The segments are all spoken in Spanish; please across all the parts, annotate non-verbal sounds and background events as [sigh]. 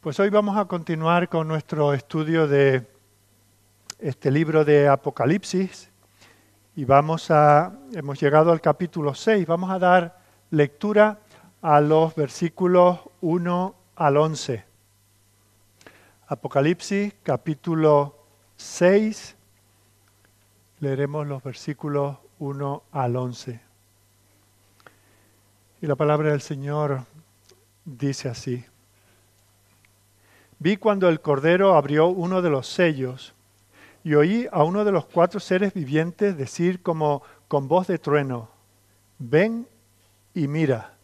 Pues hoy vamos a continuar con nuestro estudio de este libro de Apocalipsis y vamos a hemos llegado al capítulo 6, vamos a dar lectura a los versículos 1 al 11. Apocalipsis capítulo 6 leeremos los versículos 1 al 11. Y la palabra del Señor dice así: Vi cuando el Cordero abrió uno de los sellos y oí a uno de los cuatro seres vivientes decir como con voz de trueno, ven y mira.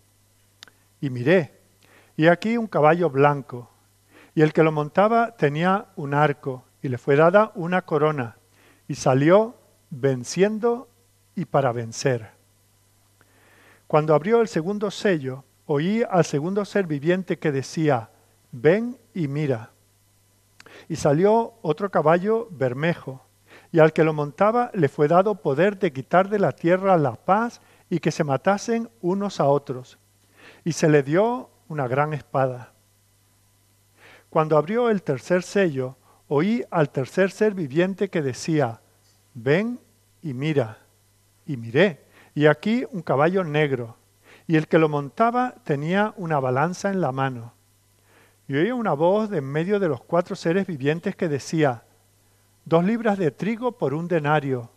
Y miré, y aquí un caballo blanco, y el que lo montaba tenía un arco, y le fue dada una corona, y salió venciendo y para vencer. Cuando abrió el segundo sello, oí al segundo ser viviente que decía, ven y mira. Y salió otro caballo bermejo, y al que lo montaba le fue dado poder de quitar de la tierra la paz y que se matasen unos a otros. Y se le dio una gran espada. Cuando abrió el tercer sello, oí al tercer ser viviente que decía, ven y mira. Y miré, y aquí un caballo negro, y el que lo montaba tenía una balanza en la mano y oía una voz de en medio de los cuatro seres vivientes que decía, dos libras de trigo por un denario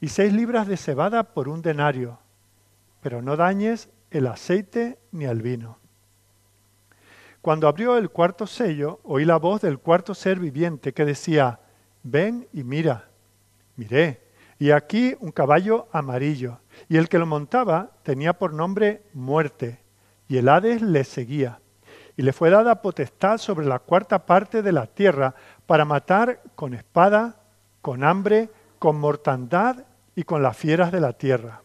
y seis libras de cebada por un denario, pero no dañes el aceite ni el vino. Cuando abrió el cuarto sello, oí la voz del cuarto ser viviente que decía, ven y mira. Miré, y aquí un caballo amarillo, y el que lo montaba tenía por nombre muerte, y el Hades le seguía y le fue dada potestad sobre la cuarta parte de la tierra para matar con espada, con hambre, con mortandad y con las fieras de la tierra.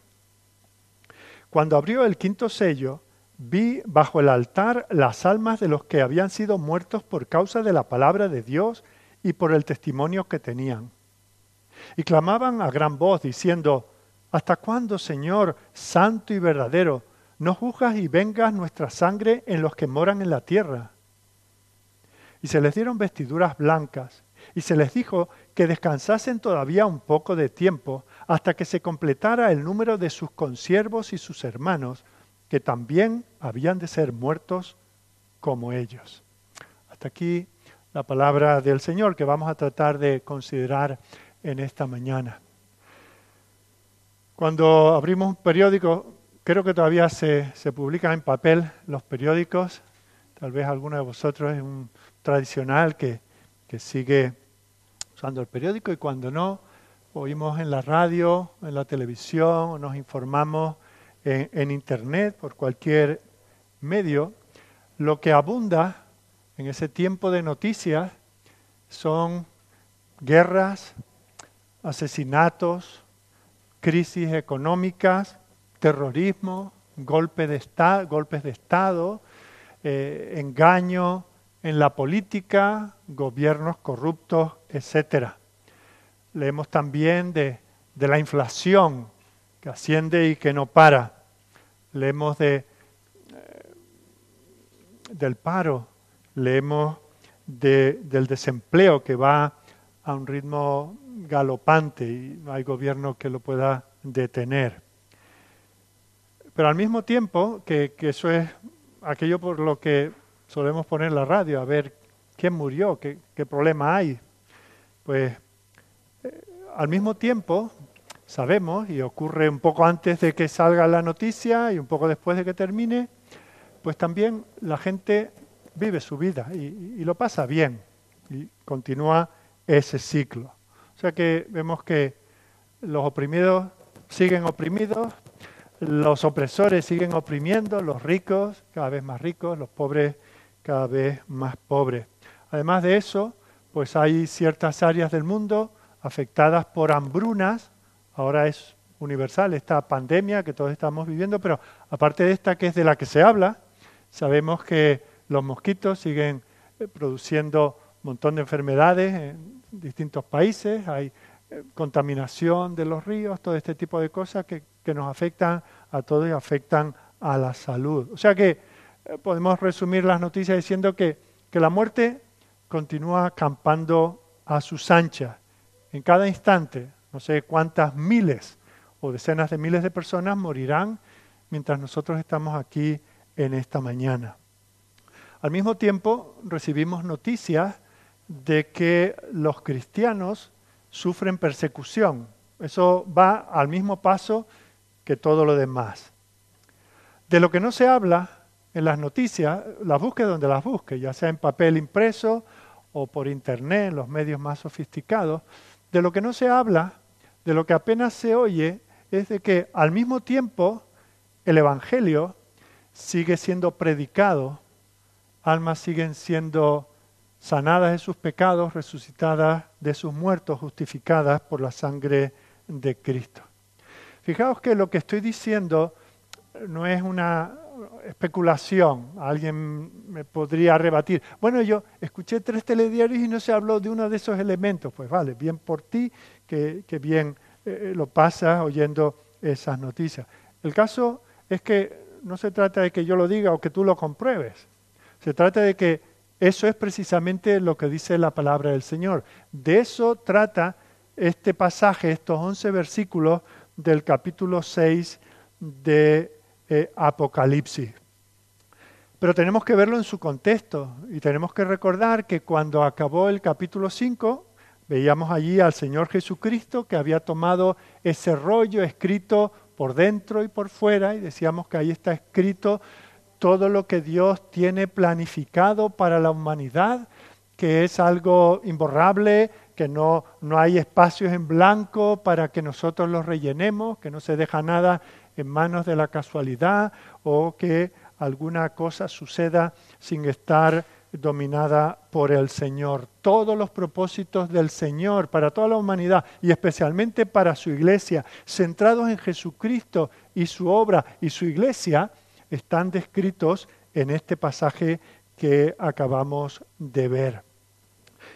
Cuando abrió el quinto sello, vi bajo el altar las almas de los que habían sido muertos por causa de la palabra de Dios y por el testimonio que tenían. Y clamaban a gran voz diciendo, ¿Hasta cuándo, Señor, santo y verdadero, no juzgas y vengas nuestra sangre en los que moran en la tierra. Y se les dieron vestiduras blancas, y se les dijo que descansasen todavía un poco de tiempo, hasta que se completara el número de sus consiervos y sus hermanos, que también habían de ser muertos como ellos. Hasta aquí la palabra del Señor que vamos a tratar de considerar en esta mañana. Cuando abrimos un periódico, creo que todavía se, se publican en papel los periódicos. Tal vez alguno de vosotros es un tradicional que, que sigue usando el periódico y cuando no, oímos en la radio, en la televisión, nos informamos en, en, Internet, por cualquier medio. Lo que abunda en ese tiempo de noticias son guerras, asesinatos, crisis económicas, terrorismo, golpe de golpes de Estado, eh, engaño en la política, gobiernos corruptos, etc. Leemos también de, la inflación que asciende y que no para. Leemos de, eh, del paro, leemos de, del desempleo que va a un ritmo galopante y no hay gobierno que lo pueda detener. Pero al mismo tiempo, que, eso es aquello por lo que solemos poner la radio, a ver quién murió, qué, problema hay. Pues eh, al mismo tiempo sabemos, y ocurre un poco antes de que salga la noticia y un poco después de que termine, pues también la gente vive su vida y, y lo pasa bien y continúa ese ciclo. O sea que vemos que los oprimidos siguen oprimidos, los opresores siguen oprimiendo, los ricos cada vez más ricos, los pobres cada vez más pobres. Además de eso, pues hay ciertas áreas del mundo afectadas por hambrunas, ahora es universal esta pandemia que todos estamos viviendo, pero aparte de esta que es de la que se habla, sabemos que los mosquitos siguen eh, produciendo un montón de enfermedades en distintos países, hay eh, contaminación de los ríos, todo este tipo de cosas que que nos afectan a todos y afectan a la salud. O sea que eh, podemos resumir las noticias diciendo que que la muerte continúa campando a sus anchas. En cada instante, no sé cuántas miles o decenas de miles de personas morirán mientras nosotros estamos aquí en esta mañana. Al mismo tiempo, recibimos noticias de que los cristianos sufren persecución. Eso va al mismo paso que todo lo demás. De lo que no se habla en las noticias, las busque donde las busque, ya sea en papel impreso o por internet, en los medios más sofisticados, de lo que no se habla, de lo que apenas se oye, es de que al mismo tiempo el Evangelio sigue siendo predicado, almas siguen siendo sanadas de sus pecados, resucitadas de sus muertos, justificadas por la sangre de Cristo. Fijaos que lo que estoy diciendo no es una especulación. Alguien me podría rebatir. Bueno, yo escuché tres telediarios y no se habló de uno de esos elementos. Pues vale, bien por ti que, bien eh, lo pasas oyendo esas noticias. El caso es que no se trata de que yo lo diga o que tú lo compruebes. Se trata de que eso es precisamente lo que dice la palabra del Señor. De eso trata este pasaje, estos 11 versículos del capítulo 6 de eh, Apocalipsis. Pero tenemos que verlo en su contexto y tenemos que recordar que cuando acabó el capítulo 5, veíamos allí al Señor Jesucristo que había tomado ese rollo escrito por dentro y por fuera y decíamos que ahí está escrito todo lo que Dios tiene planificado para la humanidad, que es algo imborrable, que no, no hay espacios en blanco para que nosotros los rellenemos, que no se deja nada en manos de la casualidad o que alguna cosa suceda sin estar dominada por el Señor. Todos los propósitos del Señor para toda la humanidad y especialmente para su iglesia, centrados en Jesucristo y su obra y su iglesia, están descritos en este pasaje que acabamos de ver.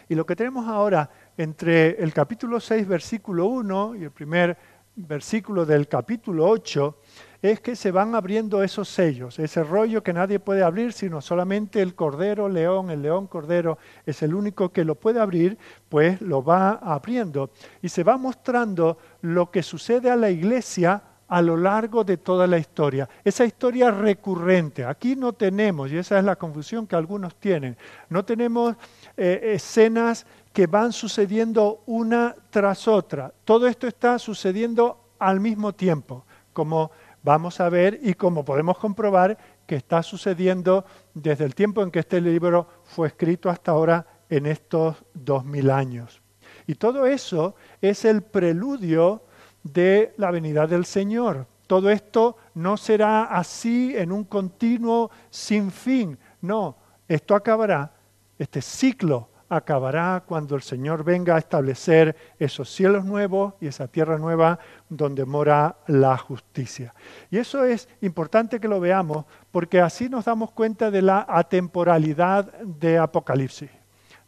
Y lo que tenemos ahora entre el capítulo 6, versículo 1 y el primer versículo del capítulo 8 es que se van abriendo esos sellos, ese rollo que nadie puede abrir, sino solamente el cordero león, el león cordero es el único que lo puede abrir, pues lo va abriendo y se va mostrando lo que sucede a la iglesia a lo largo de toda la historia. Esa historia recurrente. Aquí no tenemos, y esa es la confusión que algunos tienen, no tenemos eh, escenas que van sucediendo una tras otra. Todo esto está sucediendo al mismo tiempo, como vamos a ver y como podemos comprobar que está sucediendo desde el tiempo en que este libro fue escrito hasta ahora en estos dos mil años. Y todo eso es el preludio de la venida del Señor. Todo esto no será así en un continuo sin fin. No, esto acabará, este ciclo acabará cuando el Señor venga a establecer esos cielos nuevos y esa tierra nueva donde mora la justicia. Y eso es importante que lo veamos porque así nos damos cuenta de la atemporalidad de Apocalipsis.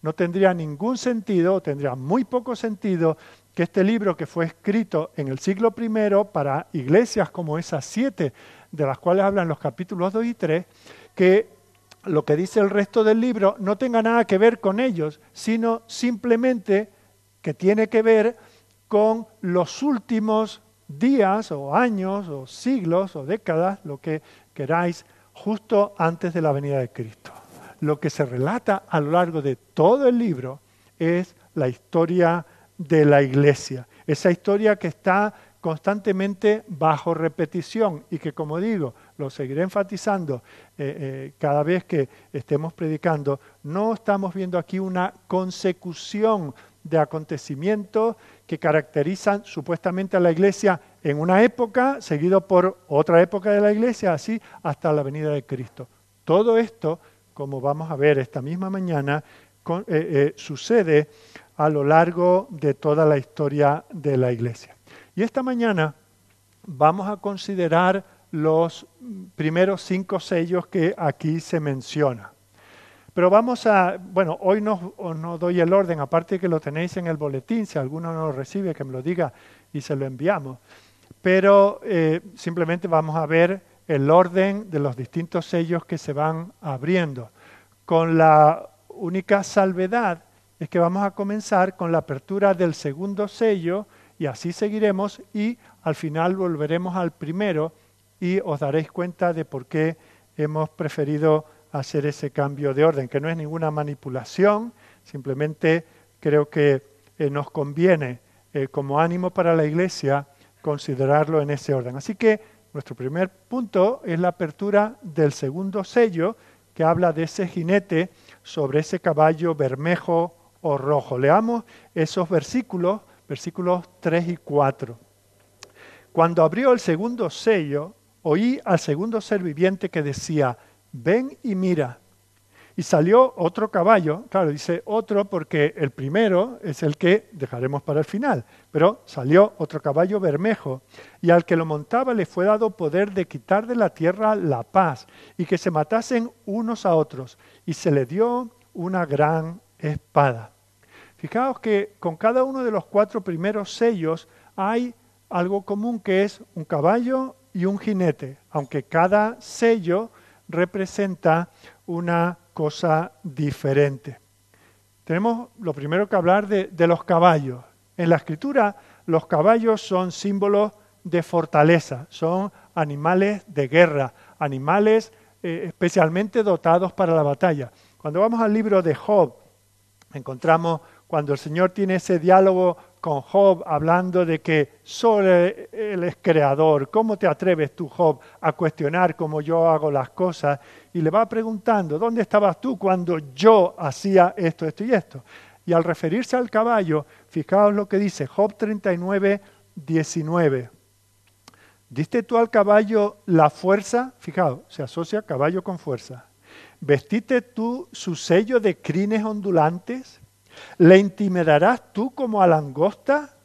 No tendría ningún sentido, tendría muy poco sentido que este libro que fue escrito en el siglo I para iglesias como esas siete de las cuales hablan los capítulos 2 y 3, que lo que dice el resto del libro no tenga nada que ver con ellos, sino simplemente que tiene que ver con los últimos días o años o siglos o décadas, lo que queráis, justo antes de la venida de Cristo. Lo que se relata a lo largo de todo el libro es la historia de la iglesia. Esa historia que está constantemente bajo repetición y que, como digo, lo seguiré enfatizando eh, eh, cada vez que estemos predicando, no estamos viendo aquí una consecución de acontecimientos que caracterizan supuestamente a la iglesia en una época, seguido por otra época de la iglesia, así hasta la venida de Cristo. Todo esto, como vamos a ver esta misma mañana, eh, sucede a lo largo de toda la historia de la Iglesia. Y esta mañana vamos a considerar los primeros cinco sellos que aquí se menciona. Pero vamos a, bueno, hoy no, no doy el orden, aparte que lo tenéis en el boletín, si alguno no lo recibe, que me lo diga y se lo enviamos. Pero eh, simplemente vamos a ver el orden de los distintos sellos que se van abriendo, con la única salvedad es que vamos a comenzar con la apertura del segundo sello y así seguiremos y al final volveremos al primero y os daréis cuenta de por qué hemos preferido hacer ese cambio de orden, que no es ninguna manipulación, simplemente creo que eh, nos conviene eh, como ánimo para la Iglesia considerarlo en ese orden. Así que nuestro primer punto es la apertura del segundo sello, que habla de ese jinete sobre ese caballo bermejo o rojo. Leamos esos versículos, versículos 3 y 4. Cuando abrió el segundo sello, oí al segundo ser viviente que decía, ven y mira. Y salió otro caballo, claro, dice otro porque el primero es el que dejaremos para el final, pero salió otro caballo bermejo, y al que lo montaba le fue dado poder de quitar de la tierra la paz, y que se matasen unos a otros, y se le dio una gran espada. Fijaos que con cada uno de los cuatro primeros sellos hay algo común que es un caballo y un jinete, aunque cada sello representa una cosa diferente. Tenemos lo primero que hablar de, los caballos. En la escritura los caballos son símbolos de fortaleza, son animales de guerra, animales eh, especialmente dotados para la batalla. Cuando vamos al libro de Job, encontramos cuando el Señor tiene ese diálogo con Job hablando de que solo Él es creador, ¿cómo te atreves tú, Job, a cuestionar cómo yo hago las cosas? Y le va preguntando, ¿dónde estabas tú cuando yo hacía esto, esto y esto? Y al referirse al caballo, fijaos lo que dice Job 39, 19. ¿Diste tú al caballo la fuerza? Fijaos, se asocia caballo con fuerza. ¿Vestiste tú su sello de crines ondulantes? ¿Le intimidarás tú como a langosta?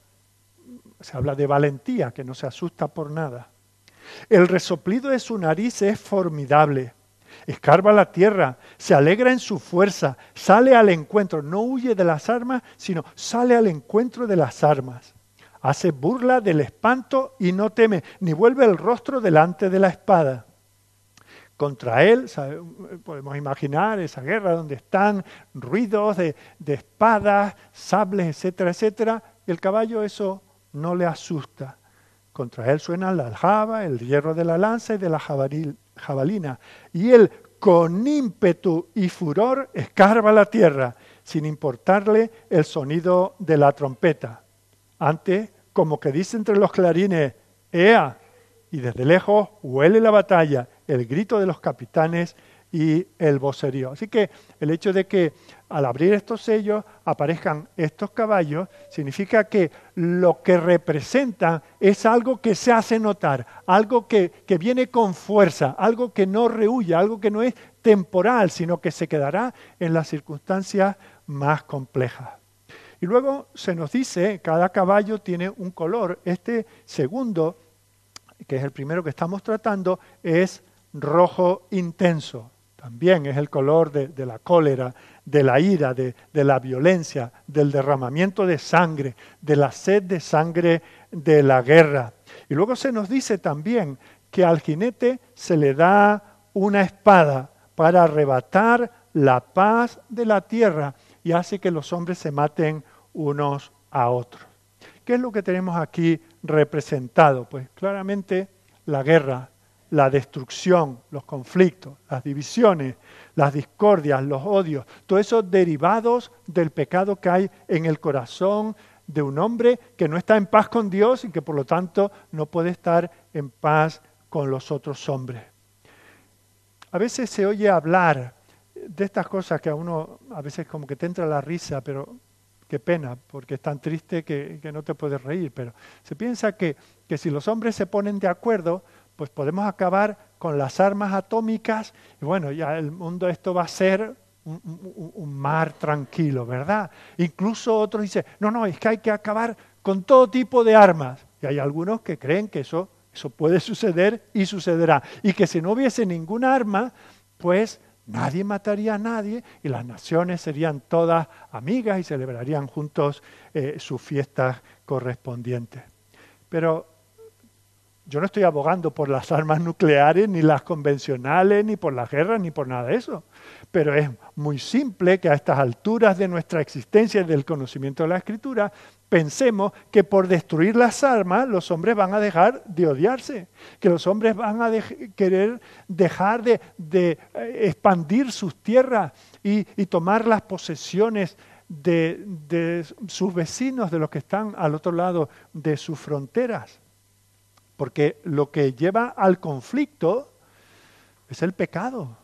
Se habla de valentía, que no se asusta por nada. El resoplido de su nariz es formidable. Escarba la tierra, se alegra en su fuerza, sale al encuentro, no huye de las armas, sino sale al encuentro de las armas. Hace burla del espanto y no teme, ni vuelve el rostro delante de la espada contra él. Podemos imaginar esa guerra donde están ruidos de, espadas, sables, etcétera, etcétera. el caballo eso no le asusta. Contra él suena la aljaba, el hierro de la lanza y de la jabalina. Y él, con ímpetu y furor, escarba la tierra, sin importarle el sonido de la trompeta. Antes, como que dice entre los clarines, ¡Ea! Y desde lejos huele la batalla el grito de los capitanes y el vocerío. Así que el hecho de que al abrir estos sellos aparezcan estos caballos significa que lo que representan es algo que se hace notar, algo que, que viene con fuerza, algo que no rehuye, algo que no es temporal, sino que se quedará en las circunstancias más complejas. Y luego se nos dice, cada caballo tiene un color. Este segundo, que es el primero que estamos tratando, es rojo intenso. También es el color de, la cólera, de la ira, de, la violencia, del derramamiento de sangre, de la sed de sangre de la guerra. Y luego se nos dice también que al jinete se le da una espada para arrebatar la paz de la tierra y hace que los hombres se maten unos a otros. ¿Qué es lo que tenemos aquí representado? Pues claramente la guerra, la destrucción, los conflictos, las divisiones, las discordias, los odios, todos esos derivados del pecado que hay en el corazón de un hombre que no está en paz con Dios y que por lo tanto no puede estar en paz con los otros hombres. A veces se oye hablar de estas cosas que a uno a veces como que te entra la risa, pero qué pena, porque es tan triste que, no te puedes reír, pero se piensa que, que si los hombres se ponen de acuerdo, pues podemos acabar con las armas atómicas y bueno, ya el mundo esto va a ser un, mar tranquilo, ¿verdad? Incluso otros dicen, no, no, es que hay que acabar con todo tipo de armas. Y hay algunos que creen que eso, eso puede suceder y sucederá. Y que si no hubiese ninguna arma, pues nadie mataría a nadie y las naciones serían todas amigas y celebrarían juntos eh, sus fiestas correspondientes. Pero yo no estoy abogando por las armas nucleares, ni las convencionales, ni por las guerras, ni por nada de eso. Pero es muy simple que a estas alturas de nuestra existencia y del conocimiento de la Escritura, pensemos que por destruir las armas los hombres van a dejar de odiarse, que los hombres van a querer dejar de, eh, expandir sus tierras y, tomar las posesiones de sus vecinos, de los que están al otro lado de sus fronteras. Porque lo que lleva al conflicto es el pecado.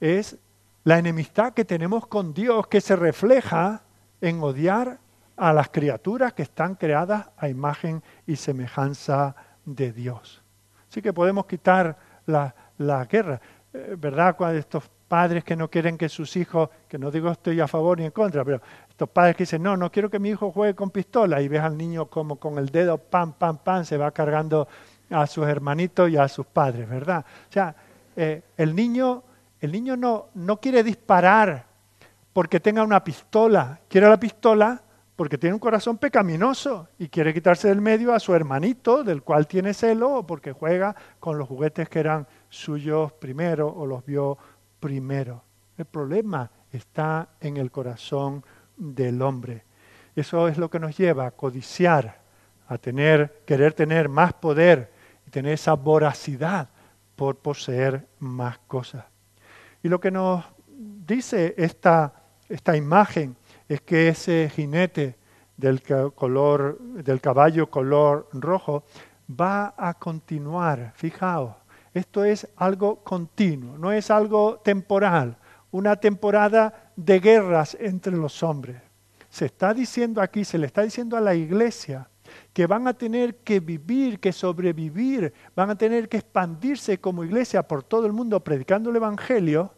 Es la enemistad que tenemos con Dios que se refleja en odiar a las criaturas que están creadas a imagen y semejanza de Dios. Así que podemos quitar la, guerra. Eh, ¿Verdad? Cuando estos padres que no quieren que sus hijos, que no digo estoy a favor ni en contra, pero estos padres que dicen, no, no quiero que mi hijo juegue con pistola y ves al niño como con el dedo, pam, pam, pam, se va cargando a sus hermanitos y a sus padres, ¿verdad? O sea, eh, el niño, el niño no, no quiere disparar porque tenga una pistola, quiere la pistola porque tiene un corazón pecaminoso y quiere quitarse del medio a su hermanito, del cual tiene celo, o porque juega con los juguetes que eran suyos primero o los vio primero. El problema está en el corazón del hombre. Eso es lo que nos lleva a codiciar, a tener, querer tener más poder y tener esa voracidad por poseer más cosas. Y lo que nos dice esta, esta imagen es que ese jinete del, color, del caballo color rojo va a continuar. Fijaos, esto es algo continuo, no es algo temporal, una temporada de guerras entre los hombres. Se está diciendo aquí, se le está diciendo a la iglesia que van a tener que vivir, que sobrevivir, van a tener que expandirse como iglesia por todo el mundo predicando el Evangelio,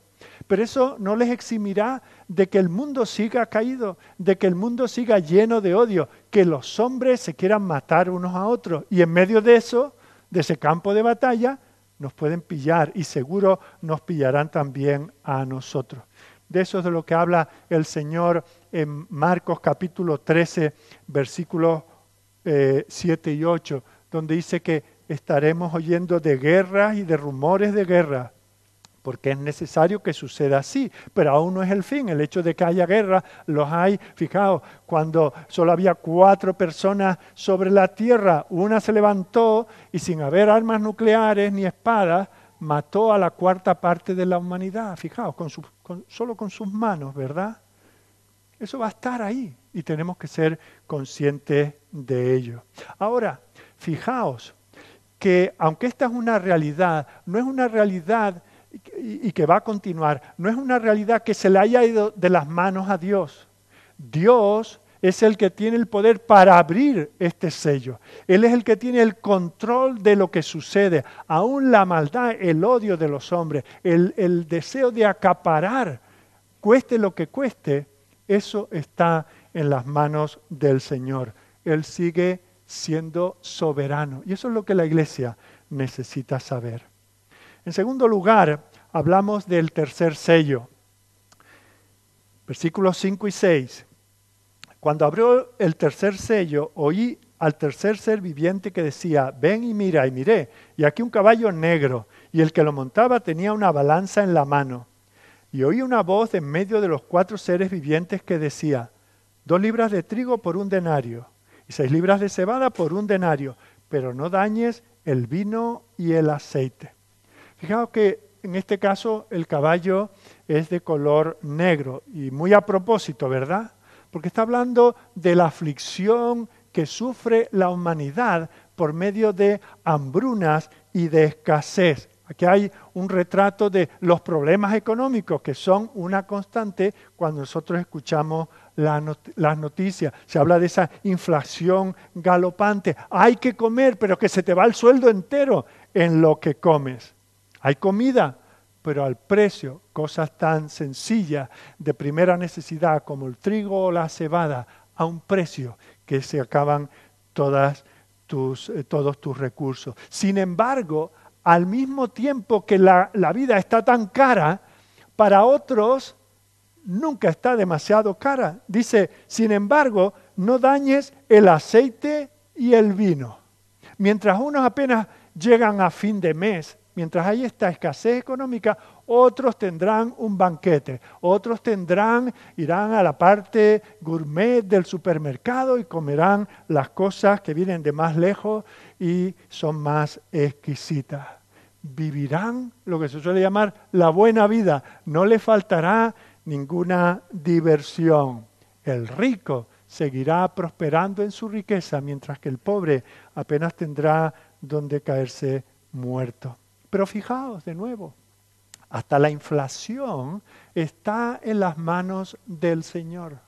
pero eso no les eximirá de que el mundo siga caído, de que el mundo siga lleno de odio, que los hombres se quieran matar unos a otros. Y en medio de eso, de ese campo de batalla, nos pueden pillar y seguro nos pillarán también a nosotros. De eso es de lo que habla el Señor en Marcos capítulo 13, versículos 7 eh, y 8, donde dice que estaremos oyendo de guerras y de rumores de guerra porque es necesario que suceda así, pero aún no es el fin. El hecho de que haya guerra, los hay, fijaos, cuando solo había cuatro personas sobre la tierra, una se levantó y sin haber armas nucleares ni espadas, mató a la cuarta parte de la humanidad, fijaos, solo con sus manos, ¿verdad? Eso va a estar ahí y tenemos que ser conscientes de ello. Ahora, fijaos que aunque esta es una realidad, no es una realidad y que va a continuar, no es una realidad que se le haya ido de las manos a Dios. Dios es el que tiene el poder para abrir este sello. Él es el que tiene el control de lo que sucede. Aún la maldad, el odio de los hombres, el, el deseo de acaparar, cueste lo que cueste, eso está en las manos del Señor. Él sigue siendo soberano. Y eso es lo que la iglesia necesita saber. En segundo lugar, hablamos del tercer sello. Versículos 5 y 6. Cuando abrió el tercer sello, oí al tercer ser viviente que decía, ven y mira, y miré, y aquí un caballo negro, y el que lo montaba tenía una balanza en la mano. Y oí una voz en medio de los cuatro seres vivientes que decía, dos libras de trigo por un denario, y seis libras de cebada por un denario, pero no dañes el vino y el aceite. Fijaos que en este caso el caballo es de color negro y muy a propósito, ¿verdad? Porque está hablando de la aflicción que sufre la humanidad por medio de hambrunas y de escasez. Aquí hay un retrato de los problemas económicos que son una constante cuando nosotros escuchamos las noticias. Se habla de esa inflación galopante. Hay que comer, pero que se te va el sueldo entero en lo que comes. Hay comida, pero al precio, cosas tan sencillas de primera necesidad como el trigo o la cebada, a un precio que se acaban eh, todos tus recursos. Sin embargo, al mismo tiempo que la vida está tan cara, para otros nunca está demasiado cara. Dice, sin embargo, no dañes el aceite y el vino. Mientras unos apenas llegan a fin de mes, mientras hay esta escasez económica, otros tendrán un banquete, otros tendrán, irán a la parte gourmet del supermercado y comerán las cosas que vienen de más lejos y son más exquisitas. Vivirán lo que se suele llamar la buena vida, no le faltará ninguna diversión. El rico seguirá prosperando en su riqueza, mientras que el pobre apenas tendrá donde caerse muerto. Pero fijaos de nuevo, hasta la inflación está en las manos del Señor.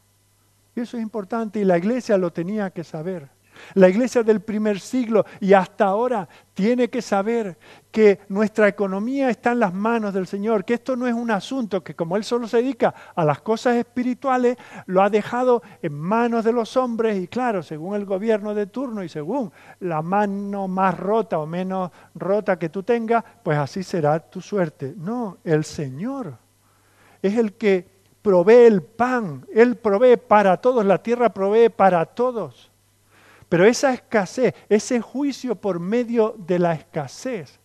Y eso es importante y la iglesia lo tenía que saber. La iglesia del primer siglo y hasta ahora tiene que saber que nuestra economía está en las manos del Señor, que esto no es un asunto que como Él solo se dedica a las cosas espirituales, lo ha dejado en manos de los hombres y claro, según el gobierno de turno y según la mano más rota o menos rota que tú tengas, pues así será tu suerte. No, el Señor es el que provee el pan, Él provee para todos, la tierra provee para todos. Pero esa escasez, ese juicio por medio de la escasez,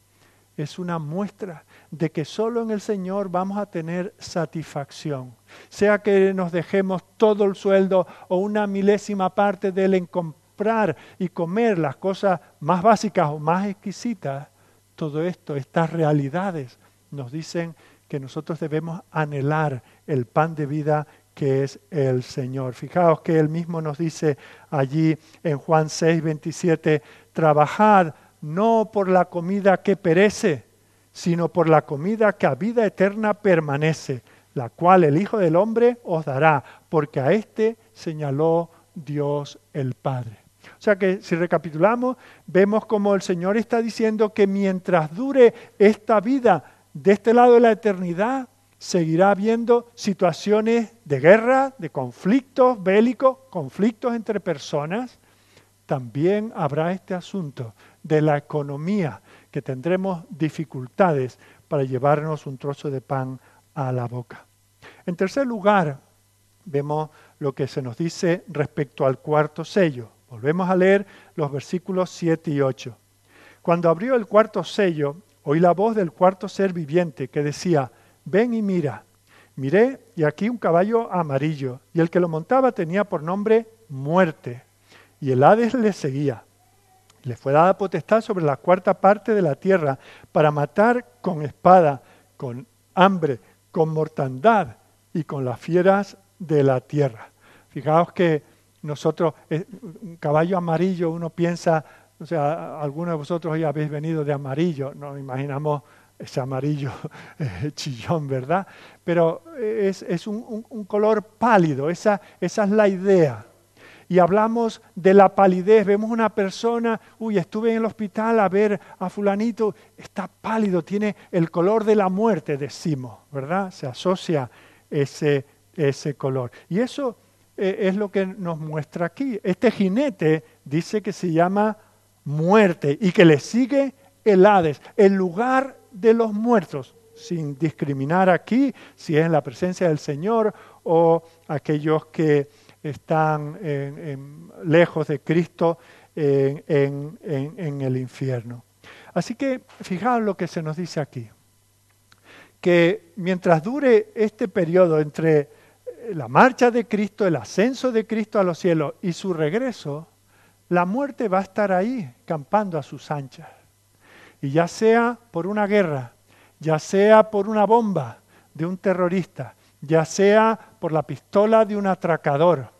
es una muestra de que solo en el Señor vamos a tener satisfacción. Sea que nos dejemos todo el sueldo o una milésima parte de él en comprar y comer las cosas más básicas o más exquisitas, todo esto, estas realidades, nos dicen que nosotros debemos anhelar el pan de vida que es el Señor. Fijaos que él mismo nos dice allí en Juan 6, 27, trabajad no por la comida que perece, sino por la comida que a vida eterna permanece, la cual el Hijo del Hombre os dará, porque a éste señaló Dios el Padre. O sea que si recapitulamos, vemos como el Señor está diciendo que mientras dure esta vida de este lado de la eternidad, seguirá habiendo situaciones de guerra, de conflictos bélicos, conflictos entre personas. También habrá este asunto de la economía, que tendremos dificultades para llevarnos un trozo de pan a la boca. En tercer lugar, vemos lo que se nos dice respecto al cuarto sello. Volvemos a leer los versículos 7 y 8. Cuando abrió el cuarto sello, oí la voz del cuarto ser viviente que decía, ven y mira. Miré y aquí un caballo amarillo, y el que lo montaba tenía por nombre muerte, y el Hades le seguía. Le fue dada potestad sobre la cuarta parte de la tierra para matar con espada, con hambre, con mortandad y con las fieras de la tierra. Fijaos que nosotros, eh, un caballo amarillo, uno piensa, o sea, algunos de vosotros ya habéis venido de amarillo, nos imaginamos ese amarillo [laughs] eh, chillón, ¿verdad? Pero es, un, color pálido, esa, es la idea. Y hablamos de la palidez, vemos una persona, uy, estuve en el hospital a ver a fulanito, está pálido, tiene el color de la muerte, decimos, ¿verdad? Se asocia ese, ese color. Y eso eh, es lo que nos muestra aquí. Este jinete dice que se llama muerte y que le sigue el Hades, el lugar de los muertos, sin discriminar aquí si es en la presencia del Señor o aquellos que están lejos de Cristo en, en el infierno. Así que fijaos lo que se nos dice aquí, que mientras dure este periodo entre la marcha de Cristo, el ascenso de Cristo a los cielos y su regreso, la muerte va a estar ahí, campando a sus anchas. Y ya sea por una guerra, ya sea por una bomba de un terrorista, ya sea por la pistola de un atracador,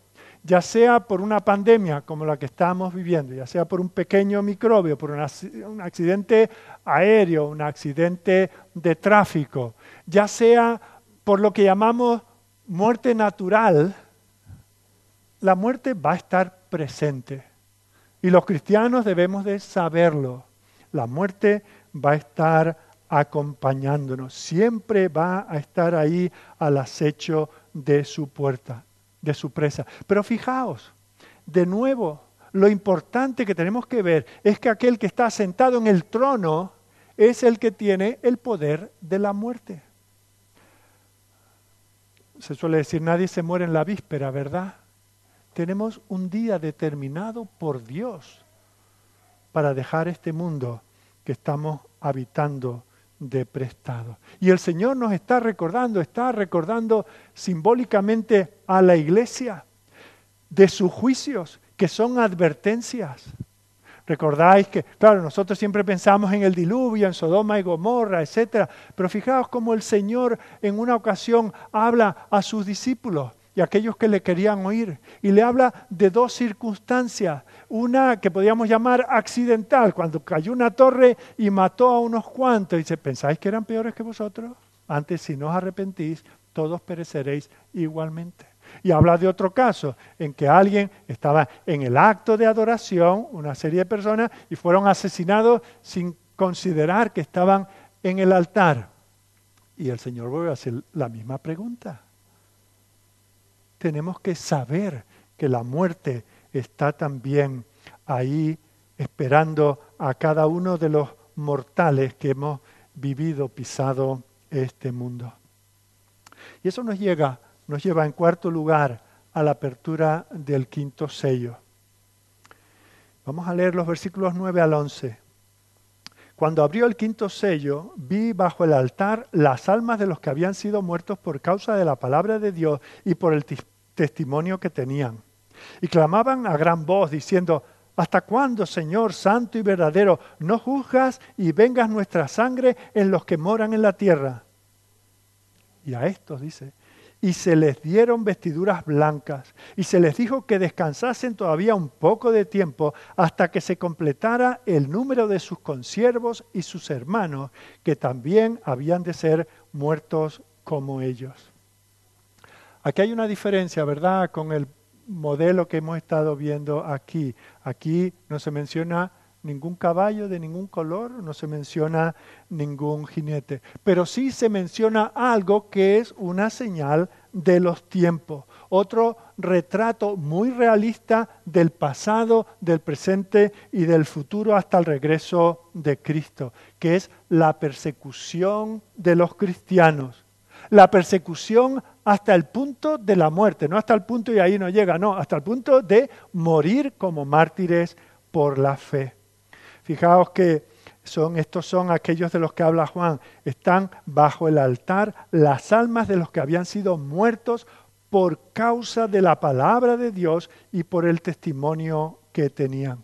ya sea por una pandemia como la que estamos viviendo, ya sea por un pequeño microbio, por un accidente aéreo, un accidente de tráfico, ya sea por lo que llamamos muerte natural, la muerte va a estar presente. Y los cristianos debemos de saberlo. La muerte va a estar acompañándonos, siempre va a estar ahí al acecho de su puerta, de su presa. Pero fijaos, de nuevo, lo importante que tenemos que ver es que aquel que está sentado en el trono es el que tiene el poder de la muerte. Se suele decir, nadie se muere en la víspera, ¿verdad? Tenemos un día determinado por Dios para dejar este mundo que estamos habitando de prestado. Y el Señor nos está recordando, está recordando simbólicamente a la iglesia de sus juicios, que son advertencias. Recordáis que, claro, nosotros siempre pensamos en el diluvio, en Sodoma y Gomorra, etc. Pero fijaos cómo el Señor en una ocasión habla a sus discípulos y aquellos que le querían oír. Y le habla de dos circunstancias. Una que podríamos llamar accidental, cuando cayó una torre y mató a unos cuantos. Y dice, ¿pensáis que eran peores que vosotros? Antes, si no os arrepentís, todos pereceréis igualmente. Y habla de otro caso, en que alguien estaba en el acto de adoración, una serie de personas, y fueron asesinados sin considerar que estaban en el altar. Y el Señor vuelve a hacer la misma pregunta. Tenemos que saber que la muerte está también ahí esperando a cada uno de los mortales que hemos vivido, pisado este mundo. Y eso nos llega nos lleva en cuarto lugar a la apertura del quinto sello. Vamos a leer los versículos 9 al 11. Cuando abrió el quinto sello, vi bajo el altar las almas de los que habían sido muertos por causa de la palabra de Dios y por el testimonio que tenían. Y clamaban a gran voz diciendo, ¿Hasta cuándo, Señor Santo y verdadero, no juzgas y vengas nuestra sangre en los que moran en la tierra? Y a estos dice, y se les dieron vestiduras blancas, y se les dijo que descansasen todavía un poco de tiempo hasta que se completara el número de sus consiervos y sus hermanos, que también habían de ser muertos como ellos. Aquí hay una diferencia, ¿verdad?, con el modelo que hemos estado viendo aquí. Aquí no se menciona ningún caballo de ningún color, no se menciona ningún jinete, pero sí se menciona algo que es una señal de los tiempos, otro retrato muy realista del pasado, del presente y del futuro hasta el regreso de Cristo, que es la persecución de los cristianos. La persecución hasta el punto de la muerte, no hasta el punto y ahí no llega, no, hasta el punto de morir como mártires por la fe. Fijaos que son, estos son aquellos de los que habla Juan. Están bajo el altar las almas de los que habían sido muertos por causa de la palabra de Dios y por el testimonio que tenían.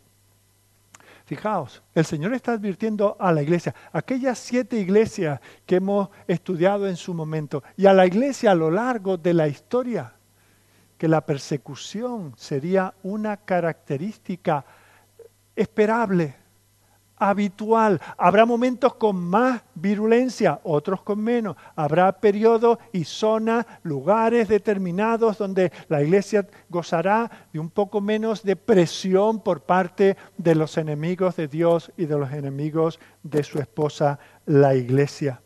Fijaos, el Señor está advirtiendo a la iglesia, aquellas siete iglesias que hemos estudiado en su momento, y a la iglesia a lo largo de la historia, que la persecución sería una característica esperable habitual. Habrá momentos con más virulencia, otros con menos. Habrá periodos y zonas, lugares determinados donde la iglesia gozará de un poco menos de presión por parte de los enemigos de Dios y de los enemigos de su esposa, la iglesia.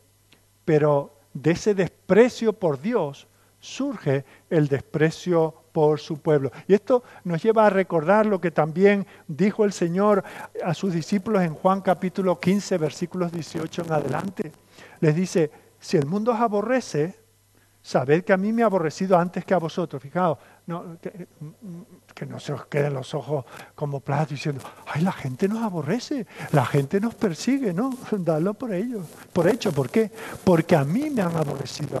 Pero de ese desprecio por Dios surge el desprecio por su pueblo. Y esto nos lleva a recordar lo que también dijo el Señor a sus discípulos en Juan capítulo 15, versículos 18 en adelante. Les dice, si el mundo os aborrece, sabed que a mí me ha aborrecido antes que a vosotros. Fijaos, no, que, no se os queden los ojos como platos diciendo, ay, la gente nos aborrece, la gente nos persigue, ¿no? [laughs] Dadlo por ello, por hecho. ¿Por qué? Porque a mí me han aborrecido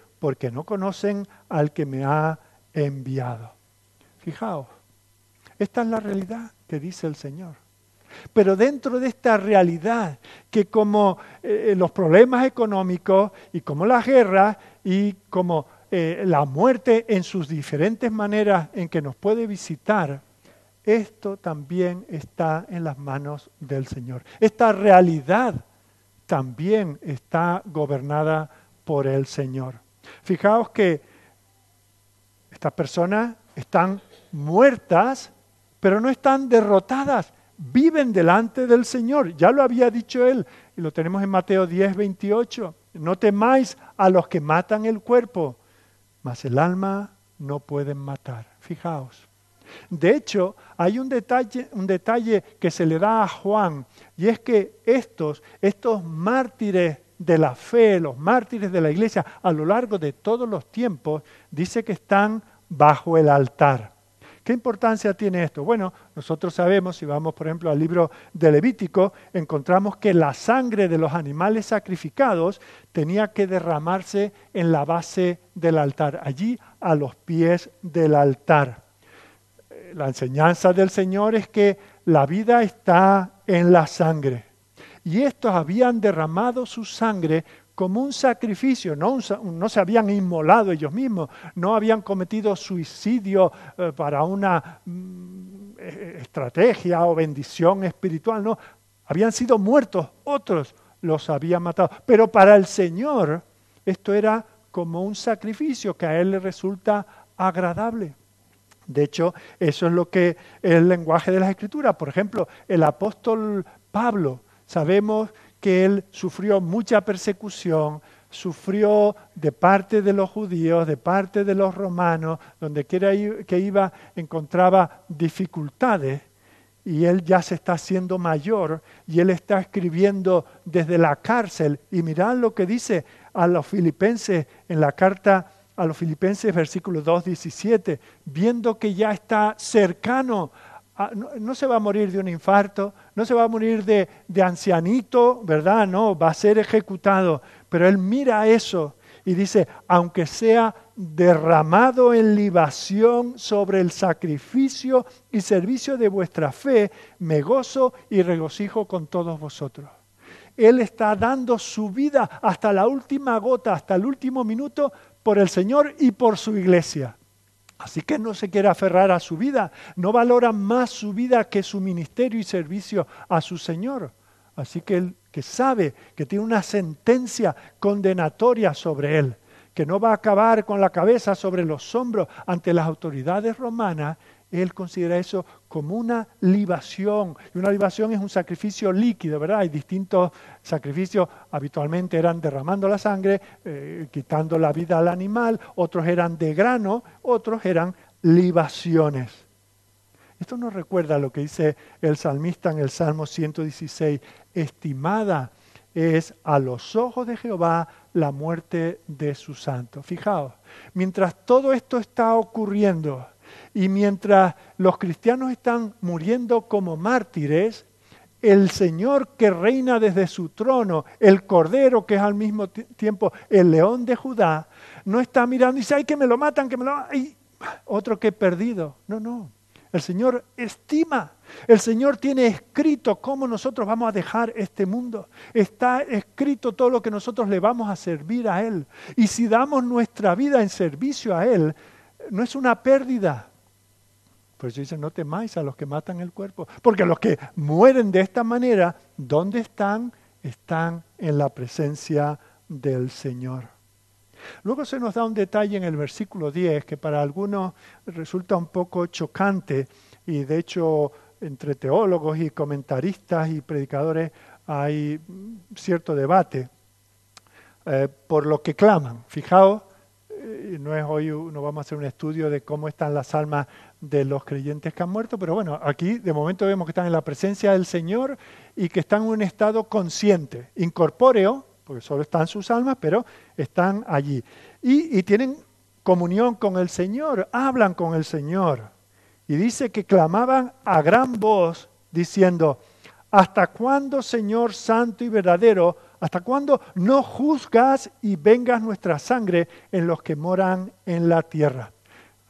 porque no conocen al que me ha enviado. Fijaos, esta es la realidad que dice el Señor. Pero dentro de esta realidad, que como eh, los problemas económicos y como las guerras y como eh, la muerte en sus diferentes maneras en que nos puede visitar, esto también está en las manos del Señor. Esta realidad también está gobernada por el Señor. Fijaos que estas personas están muertas, pero no están derrotadas, viven delante del Señor. Ya lo había dicho él, y lo tenemos en Mateo 10, 28. No temáis a los que matan el cuerpo, mas el alma no pueden matar. Fijaos. De hecho, hay un detalle, un detalle que se le da a Juan, y es que estos, estos mártires de la fe, los mártires de la iglesia, a lo largo de todos los tiempos, dice que están bajo el altar. ¿Qué importancia tiene esto? Bueno, nosotros sabemos, si vamos por ejemplo al libro de Levítico, encontramos que la sangre de los animales sacrificados tenía que derramarse en la base del altar, allí a los pies del altar. Eh, la enseñanza del Señor es que la vida está en la sangre. Y estos habían derramado su sangre como un sacrificio, no, no, se habían inmolado ellos mismos, no habían cometido suicidio eh, para una mm, e-, estrategia o bendición espiritual, no, habían sido muertos, otros los habían matado. Pero para el Señor esto era como un sacrificio que a Él le resulta agradable. De hecho, eso es lo que el lenguaje de las Escrituras. Por ejemplo, el apóstol Pablo, sabemos que él sufrió mucha persecución, sufrió de parte de los judíos, de parte de los romanos, donde quiera que iba encontraba dificultades y él ya se está haciendo mayor y él está escribiendo desde la cárcel. Y mirad lo que dice a los filipenses en la carta a los filipenses versículo 2, 17, viendo que ya está cercano Ah, no, se va a morir de un infarto, no se va a morir de, de ancianito, ¿verdad? No, va a ser ejecutado. Pero él mira eso y dice, aunque sea derramado en libación sobre el sacrificio y servicio de vuestra fe, me gozo y regocijo con todos vosotros. Él está dando su vida hasta la última gota, hasta el último minuto por el Señor y por su iglesia. Así que no se quiere aferrar a su vida, no valora más su vida que su ministerio y servicio a su Señor. Así que él que sabe que tiene una sentencia condenatoria sobre él, que no va a acabar con la cabeza sobre los hombros ante las autoridades romanas, él considera eso como una libación. Y una libación es un sacrificio líquido, ¿verdad? Hay distintos sacrificios, habitualmente eran derramando la sangre, eh, quitando la vida al animal, otros eran de grano, otros eran libaciones. Esto nos recuerda lo que dice el salmista en el Salmo 116, estimada es a los ojos de Jehová la muerte de su santo. Fijaos, mientras todo esto está ocurriendo, y mientras los cristianos están muriendo como mártires, el Señor que reina desde su trono, el Cordero que es al mismo tiempo el león de Judá, no está mirando y dice, ay, que me lo matan, que me lo... Ay, otro que he perdido. No, no. El Señor estima. El Señor tiene escrito cómo nosotros vamos a dejar este mundo. Está escrito todo lo que nosotros le vamos a servir a Él. Y si damos nuestra vida en servicio a Él, no es una pérdida. Por eso dice, no temáis a los que matan el cuerpo. Porque los que mueren de esta manera, ¿dónde están? Están en la presencia del Señor. Luego se nos da un detalle en el versículo 10 que para algunos resulta un poco chocante y de hecho entre teólogos y comentaristas y predicadores hay cierto debate eh, por lo que claman. Fijaos, no es hoy, no vamos a hacer un estudio de cómo están las almas de los creyentes que han muerto, pero bueno, aquí de momento vemos que están en la presencia del Señor y que están en un estado consciente, incorpóreo, porque solo están sus almas, pero están allí. Y, y tienen comunión con el Señor, hablan con el Señor. Y dice que clamaban a gran voz diciendo, ¿hasta cuándo, Señor Santo y verdadero, ¿Hasta cuándo no juzgas y vengas nuestra sangre en los que moran en la tierra?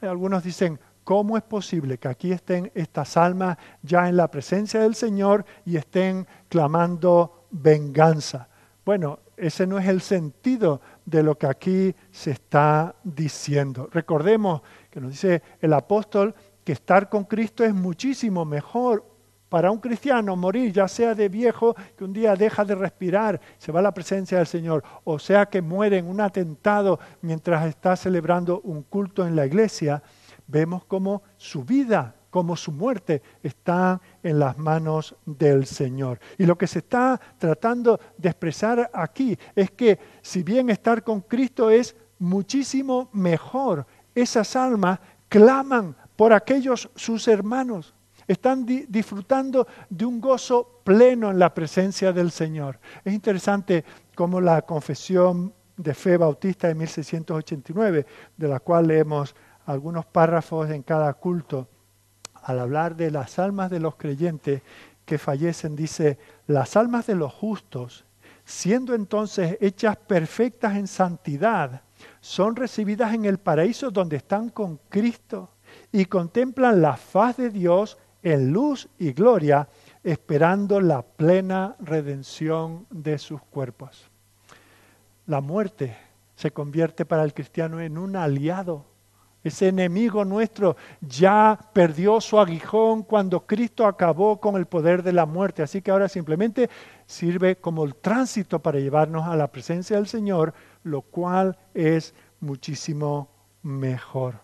Algunos dicen, ¿cómo es posible que aquí estén estas almas ya en la presencia del Señor y estén clamando venganza? Bueno, ese no es el sentido de lo que aquí se está diciendo. Recordemos que nos dice el apóstol que estar con Cristo es muchísimo mejor, para un cristiano morir, ya sea de viejo, que un día deja de respirar, se va a la presencia del Señor, o sea que muere en un atentado mientras está celebrando un culto en la iglesia, vemos como su vida como su muerte están en las manos del Señor. Y lo que se está tratando de expresar aquí es que si bien estar con Cristo es muchísimo mejor, esas almas claman por aquellos sus hermanos. Están disfrutando de un gozo pleno en la presencia del Señor. Es interesante cómo la confesión de fe bautista de 1689, de la cual leemos algunos párrafos en cada culto, al hablar de las almas de los creyentes que fallecen, dice, las almas de los justos, siendo entonces hechas perfectas en santidad, son recibidas en el paraíso donde están con Cristo y contemplan la faz de Dios en luz y gloria, esperando la plena redención de sus cuerpos. La muerte se convierte para el cristiano en un aliado ese enemigo nuestro ya perdió su aguijón cuando Cristo acabó con el poder de la muerte. Así que ahora simplemente sirve como el tránsito para llevarnos a la presencia del Señor, lo cual es muchísimo mejor.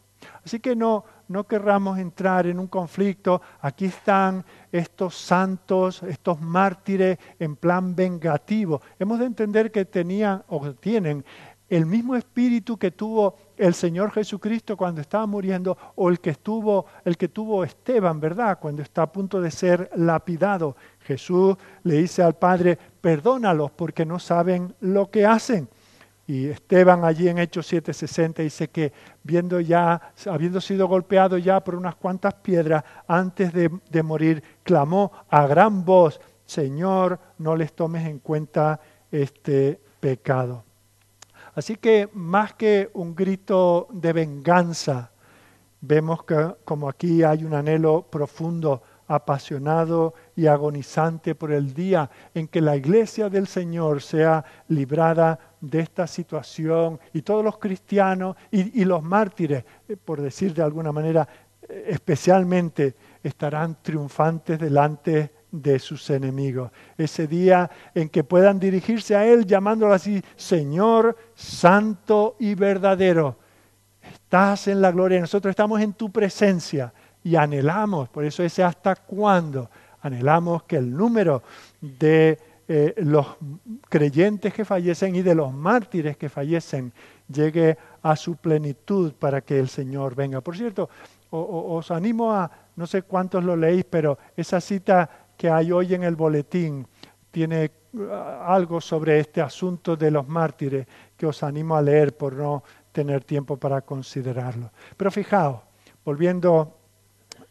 Así que no, no querramos entrar en un conflicto. Aquí están estos santos, estos mártires en plan vengativo. Hemos de entender que tenían o tienen el mismo espíritu que tuvo el Señor Jesucristo cuando estaba muriendo o el que estuvo el que tuvo Esteban, ¿verdad? Cuando está a punto de ser lapidado. Jesús le dice al Padre, "Perdónalos porque no saben lo que hacen." Y Esteban allí en Hechos 7:60 dice que viendo ya, habiendo sido golpeado ya por unas cuantas piedras, antes de, de morir, clamó a gran voz, Señor, no les tomes en cuenta este pecado. Así que más que un grito de venganza, vemos que como aquí hay un anhelo profundo, apasionado y agonizante por el día en que la iglesia del Señor sea librada de esta situación y todos los cristianos y, los mártires, eh, por decir de alguna manera, eh, especialmente estarán triunfantes delante de sus enemigos. Ese día en que puedan dirigirse a Él llamándolo así, Señor Santo y verdadero. Estás en la gloria, nosotros estamos en tu presencia y anhelamos, por eso ese hasta cuándo, anhelamos que el número de eh, los creyentes que fallecen y de los mártires que fallecen llegue a su plenitud para que el Señor venga. Por cierto, os animo a, no sé cuántos lo leéis, pero esa cita que hay hoy en el boletín tiene uh, algo sobre este asunto de los mártires que os animo a leer por no tener tiempo para considerarlo. Pero fijaos, volviendo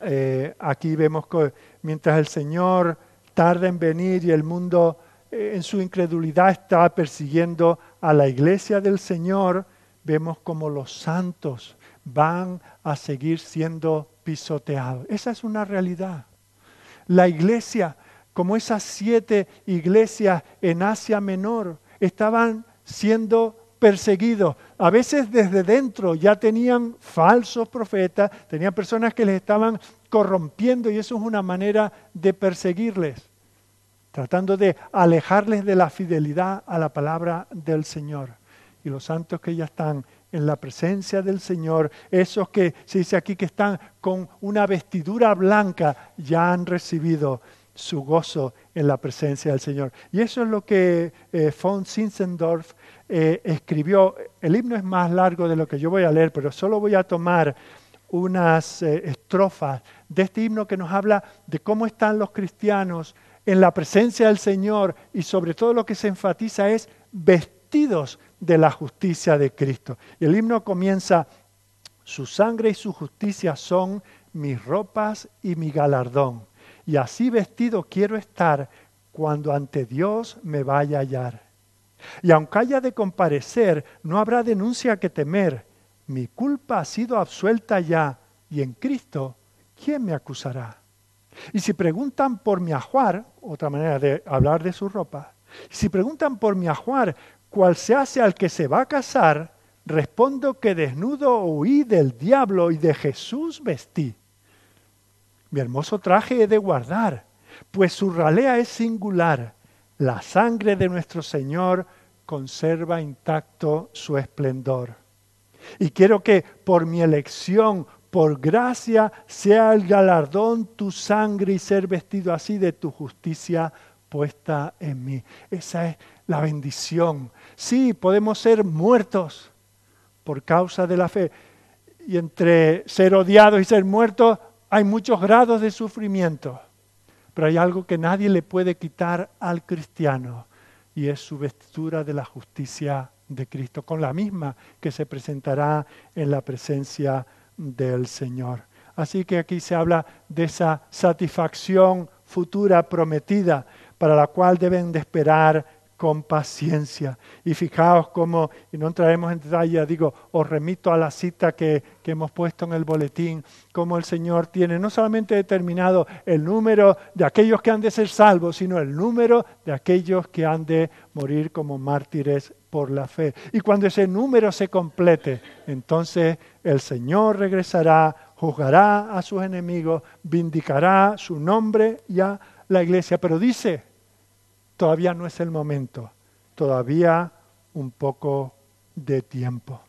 eh, aquí vemos que mientras el Señor tarda en venir y el mundo eh, en su incredulidad está persiguiendo a la iglesia del Señor, vemos como los santos van a seguir siendo pisoteados. Esa es una realidad la iglesia, como esas siete iglesias en Asia Menor, estaban siendo perseguidos. A veces desde dentro ya tenían falsos profetas, tenían personas que les estaban corrompiendo y eso es una manera de perseguirles, tratando de alejarles de la fidelidad a la palabra del Señor. Y los santos que ya están en la presencia del Señor, esos que se dice aquí que están con una vestidura blanca, ya han recibido su gozo en la presencia del Señor. Y eso es lo que eh, von Zinzendorf eh, escribió. El himno es más largo de lo que yo voy a leer, pero solo voy a tomar unas eh, estrofas de este himno que nos habla de cómo están los cristianos en la presencia del Señor y sobre todo lo que se enfatiza es vestidos de la justicia de Cristo. Y el himno comienza, su sangre y su justicia son mis ropas y mi galardón. Y así vestido quiero estar cuando ante Dios me vaya a hallar. Y aunque haya de comparecer, no habrá denuncia que temer. Mi culpa ha sido absuelta ya, y en Cristo, ¿quién me acusará? Y si preguntan por mi ajuar, otra manera de hablar de su ropa, si preguntan por mi ajuar, cual se hace al que se va a casar, respondo que desnudo huí del diablo y de Jesús vestí. Mi hermoso traje he de guardar, pues su ralea es singular. La sangre de nuestro Señor conserva intacto su esplendor. Y quiero que por mi elección, por gracia sea el galardón tu sangre y ser vestido así de tu justicia puesta en mí. Esa es la bendición. Sí, podemos ser muertos por causa de la fe. Y entre ser odiados y ser muertos hay muchos grados de sufrimiento. Pero hay algo que nadie le puede quitar al cristiano y es su vestidura de la justicia de Cristo, con la misma que se presentará en la presencia del Señor. Así que aquí se habla de esa satisfacción futura prometida para la cual deben de esperar con paciencia. Y fijaos cómo, y no entraremos en detalle, digo, os remito a la cita que, que, hemos puesto en el boletín, cómo el Señor tiene no solamente determinado el número de aquellos que han de ser salvos, sino el número de aquellos que han de morir como mártires por la fe. Y cuando ese número se complete, entonces el Señor regresará, juzgará a sus enemigos, vindicará su nombre y a la iglesia. Pero dice, todavía no es el momento, todavía un poco de tiempo.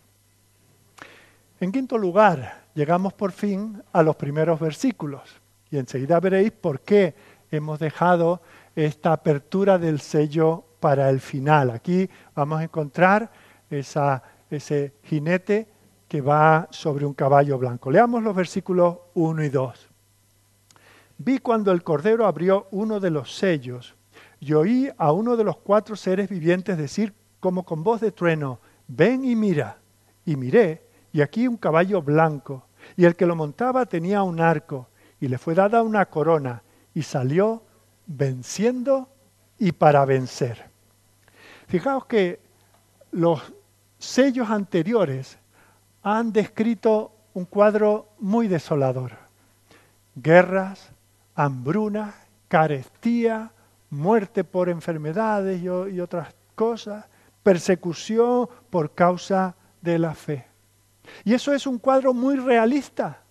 En quinto lugar, llegamos por fin a los primeros versículos y enseguida veréis por qué hemos dejado esta apertura del sello para el final. Aquí vamos a encontrar ese jinete que va sobre un caballo blanco. Leamos los versículos 1 y 2. Vi cuando el Cordero abrió uno de los sellos y oí a uno de los cuatro seres vivientes decir como con voz de trueno, ven y mira. Y miré, y aquí un caballo blanco, y el que lo montaba tenía un arco, y le fue dada una corona, y salió venciendo y para vencer. Fijaos que los sellos anteriores han descrito un cuadro muy desolador. Guerras, hambruna, carestía, muerte por enfermedades y, otras cosas, persecución por causa de la fe. Y eso es un cuadro muy realista.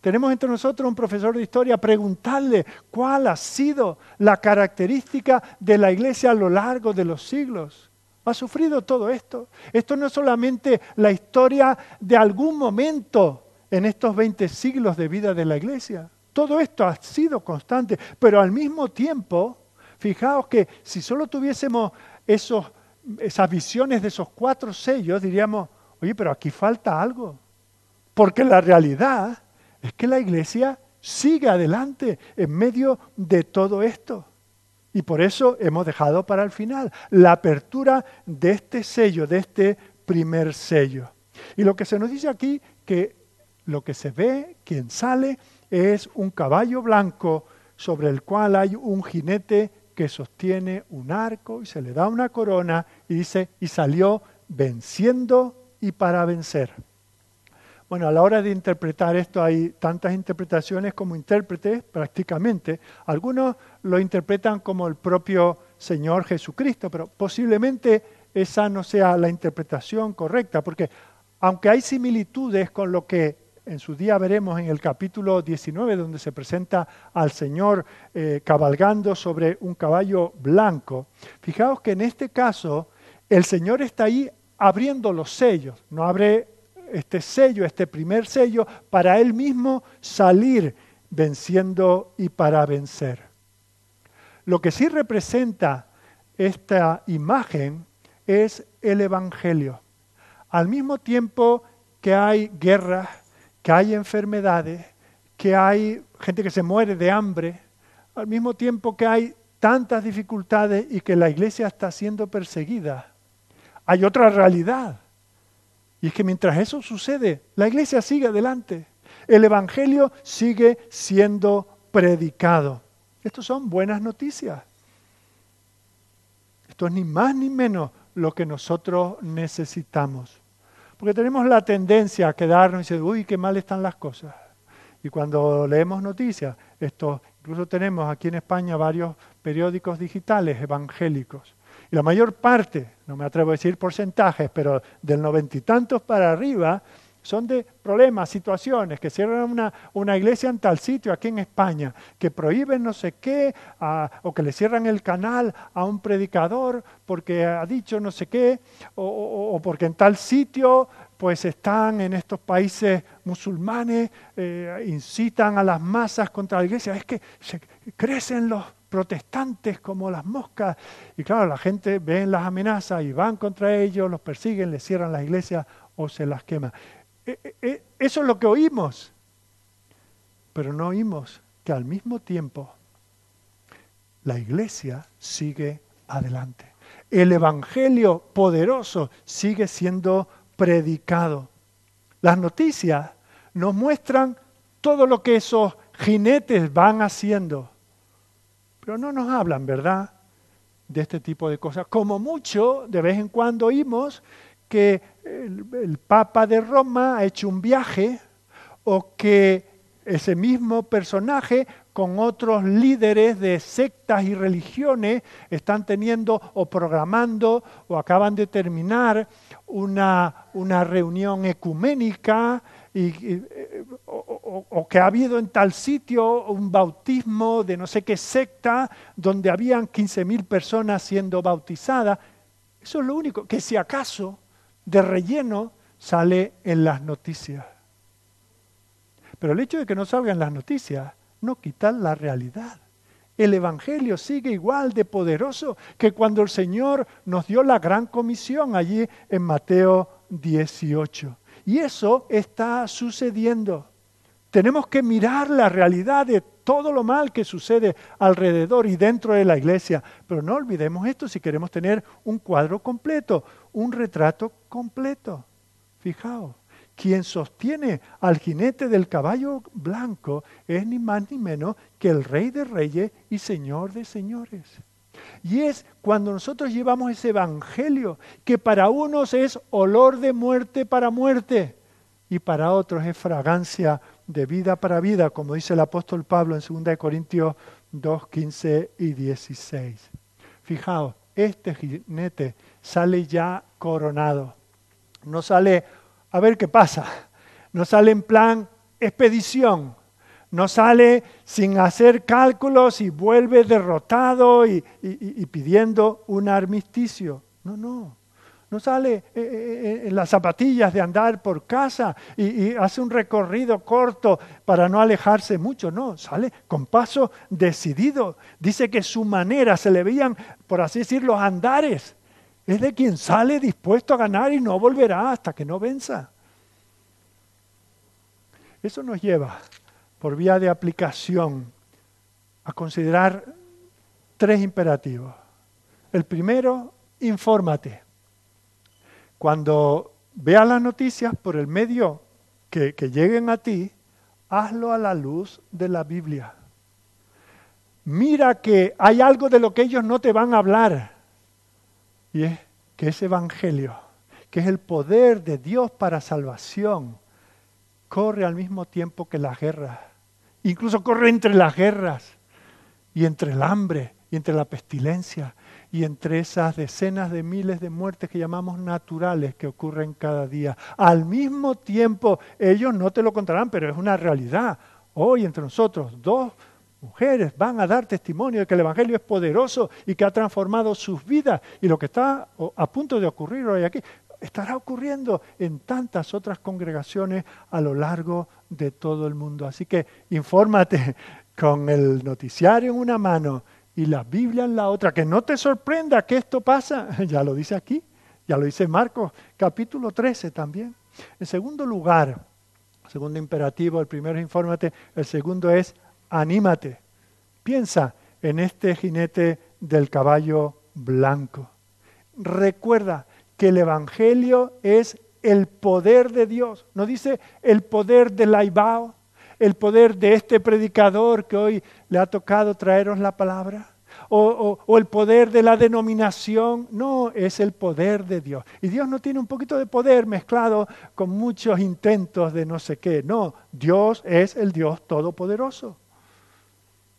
Tenemos entre nosotros un profesor de historia preguntarle cuál ha sido la característica de la iglesia a lo largo de los siglos. Ha sufrido todo esto. Esto no es solamente la historia de algún momento en estos 20 siglos de vida de la iglesia. Todo esto ha sido constante, pero al mismo tiempo Fijaos que si solo tuviésemos esas visiones de esos cuatro sellos, diríamos, oye, pero aquí falta algo. Porque la realidad es que la iglesia sigue adelante en medio de todo esto. Y por eso hemos dejado para el final la apertura de este sello, de este primer sello. Y lo que se nos dice aquí, que lo que se ve, quien sale, es un caballo blanco sobre el cual hay un jinete que sostiene un arco y se le da una corona y dice, y salió venciendo y para vencer. Bueno, a la hora de interpretar esto hay tantas interpretaciones como intérpretes prácticamente. Algunos lo interpretan como el propio Señor Jesucristo, pero posiblemente esa no sea la interpretación correcta, porque aunque hay similitudes con lo que en su día veremos en el capítulo 19, donde se presenta al Señor eh, cabalgando sobre un caballo blanco. Fijaos que en este caso el Señor está ahí abriendo los sellos, no abre este sello, este primer sello, para Él mismo salir venciendo y para vencer. Lo que sí representa esta imagen es el Evangelio. Al mismo tiempo que hay guerras, que hay enfermedades, que hay gente que se muere de hambre, al mismo tiempo que hay tantas dificultades y que la iglesia está siendo perseguida. Hay otra realidad. Y es que mientras eso sucede, la iglesia sigue adelante. El Evangelio sigue siendo predicado. Estas son buenas noticias. Esto es ni más ni menos lo que nosotros necesitamos. Porque tenemos la tendencia a quedarnos y decir, uy, qué mal están las cosas. Y cuando leemos noticias, esto, incluso tenemos aquí en España varios periódicos digitales evangélicos. Y la mayor parte, no me atrevo a decir porcentajes, pero del noventa y tantos para arriba, son de problemas, situaciones, que cierran una, una, iglesia en tal sitio aquí en España, que prohíben no sé qué, o que le cierran el canal a un predicador porque ha dicho no sé qué, o, porque en tal sitio pues están en estos países musulmanes, eh, incitan a las masas contra la iglesia. Es que se crecen los protestantes como las moscas. Y claro, la gente ve las amenazas y van contra ellos, los persiguen, les cierran las iglesias o se las queman. E, e, e, eso es lo que oímos. Pero no oímos que al mismo tiempo la iglesia sigue adelante. El Evangelio poderoso sigue siendo predicado. Las noticias nos muestran todo lo que esos jinetes van haciendo. Pero no nos hablan, ¿verdad? De este tipo de cosas. Como mucho, de vez en cuando oímos que el, Papa de Roma ha hecho un viaje o que ese mismo personaje con otros líderes de sectas y religiones están teniendo o programando o acaban de terminar una, una reunión ecuménica y, o, que ha habido en tal sitio un bautismo de no sé qué secta donde habían 15.000 personas siendo bautizadas. Eso es lo único, que si acaso de relleno sale en las noticias. Pero el hecho de que no salga en las noticias no quita la realidad. El Evangelio sigue igual de poderoso que cuando el Señor nos dio la gran comisión allí en Mateo 18. Y eso está sucediendo. Tenemos que mirar la realidad de todo lo mal que sucede alrededor y dentro de la iglesia. Pero no olvidemos esto si queremos tener un cuadro completo, un retrato completo. Fijaos, quien sostiene al jinete del caballo blanco es ni más ni menos que el rey de reyes y señor de señores. Y es cuando nosotros llevamos ese evangelio que para unos es olor de muerte para muerte y para otros es fragancia de vida para vida, como dice el apóstol Pablo en 2 Corintios 2, 15 y 16. Fijaos, este jinete sale ya coronado. No sale a ver qué pasa. No sale en plan expedición. No sale sin hacer cálculos y vuelve derrotado y, y pidiendo un armisticio. No, no no sale eh, eh, eh, en las zapatillas de andar por casa y, hace un recorrido corto para no alejarse mucho, no, sale con paso decidido. Dice que su manera, se le veían, por así decir, los andares. Es de quien sale dispuesto a ganar y no volverá hasta que no venza. Eso nos lleva, por vía de aplicación, a considerar tres imperativos. El primero, infórmate. Cuando veas las noticias por el medio que, que lleguen a ti, hazlo a la luz de la Biblia. Mira que hay algo de lo que ellos no te van a hablar. Y es que ese Evangelio, que es el poder de Dios para salvación, corre al mismo tiempo que la guerra. Incluso corre entre las guerras y entre el hambre y entre la pestilencia y entre esas decenas de miles de muertes que llamamos naturales que ocurren cada día. Al mismo tiempo, ellos no te lo contarán, pero es una realidad. Hoy entre nosotros, dos mujeres van a dar testimonio de que el Evangelio es poderoso y que ha transformado sus vidas. Y lo que está a punto de ocurrir hoy aquí estará ocurriendo en tantas otras congregaciones a lo largo de todo el mundo. Así que infórmate [laughs] con el noticiario en una mano y la Biblia en la otra. Que no te sorprenda que esto pasa, [laughs] ya lo dice aquí, ya lo dice Marcos capítulo 13 también. En segundo lugar, segundo imperativo, el primero es infórmate, el segundo es anímate. Piensa en este jinete del caballo blanco. Recuerda que el Evangelio es el poder de Dios. No dice el poder del Aibao, el poder de este predicador que hoy le ha tocado traeros la palabra? O, el poder de la denominación, no, es el poder de Dios. Y Dios no tiene un poquito de poder mezclado con muchos intentos de no sé qué, no, Dios es el Dios todopoderoso.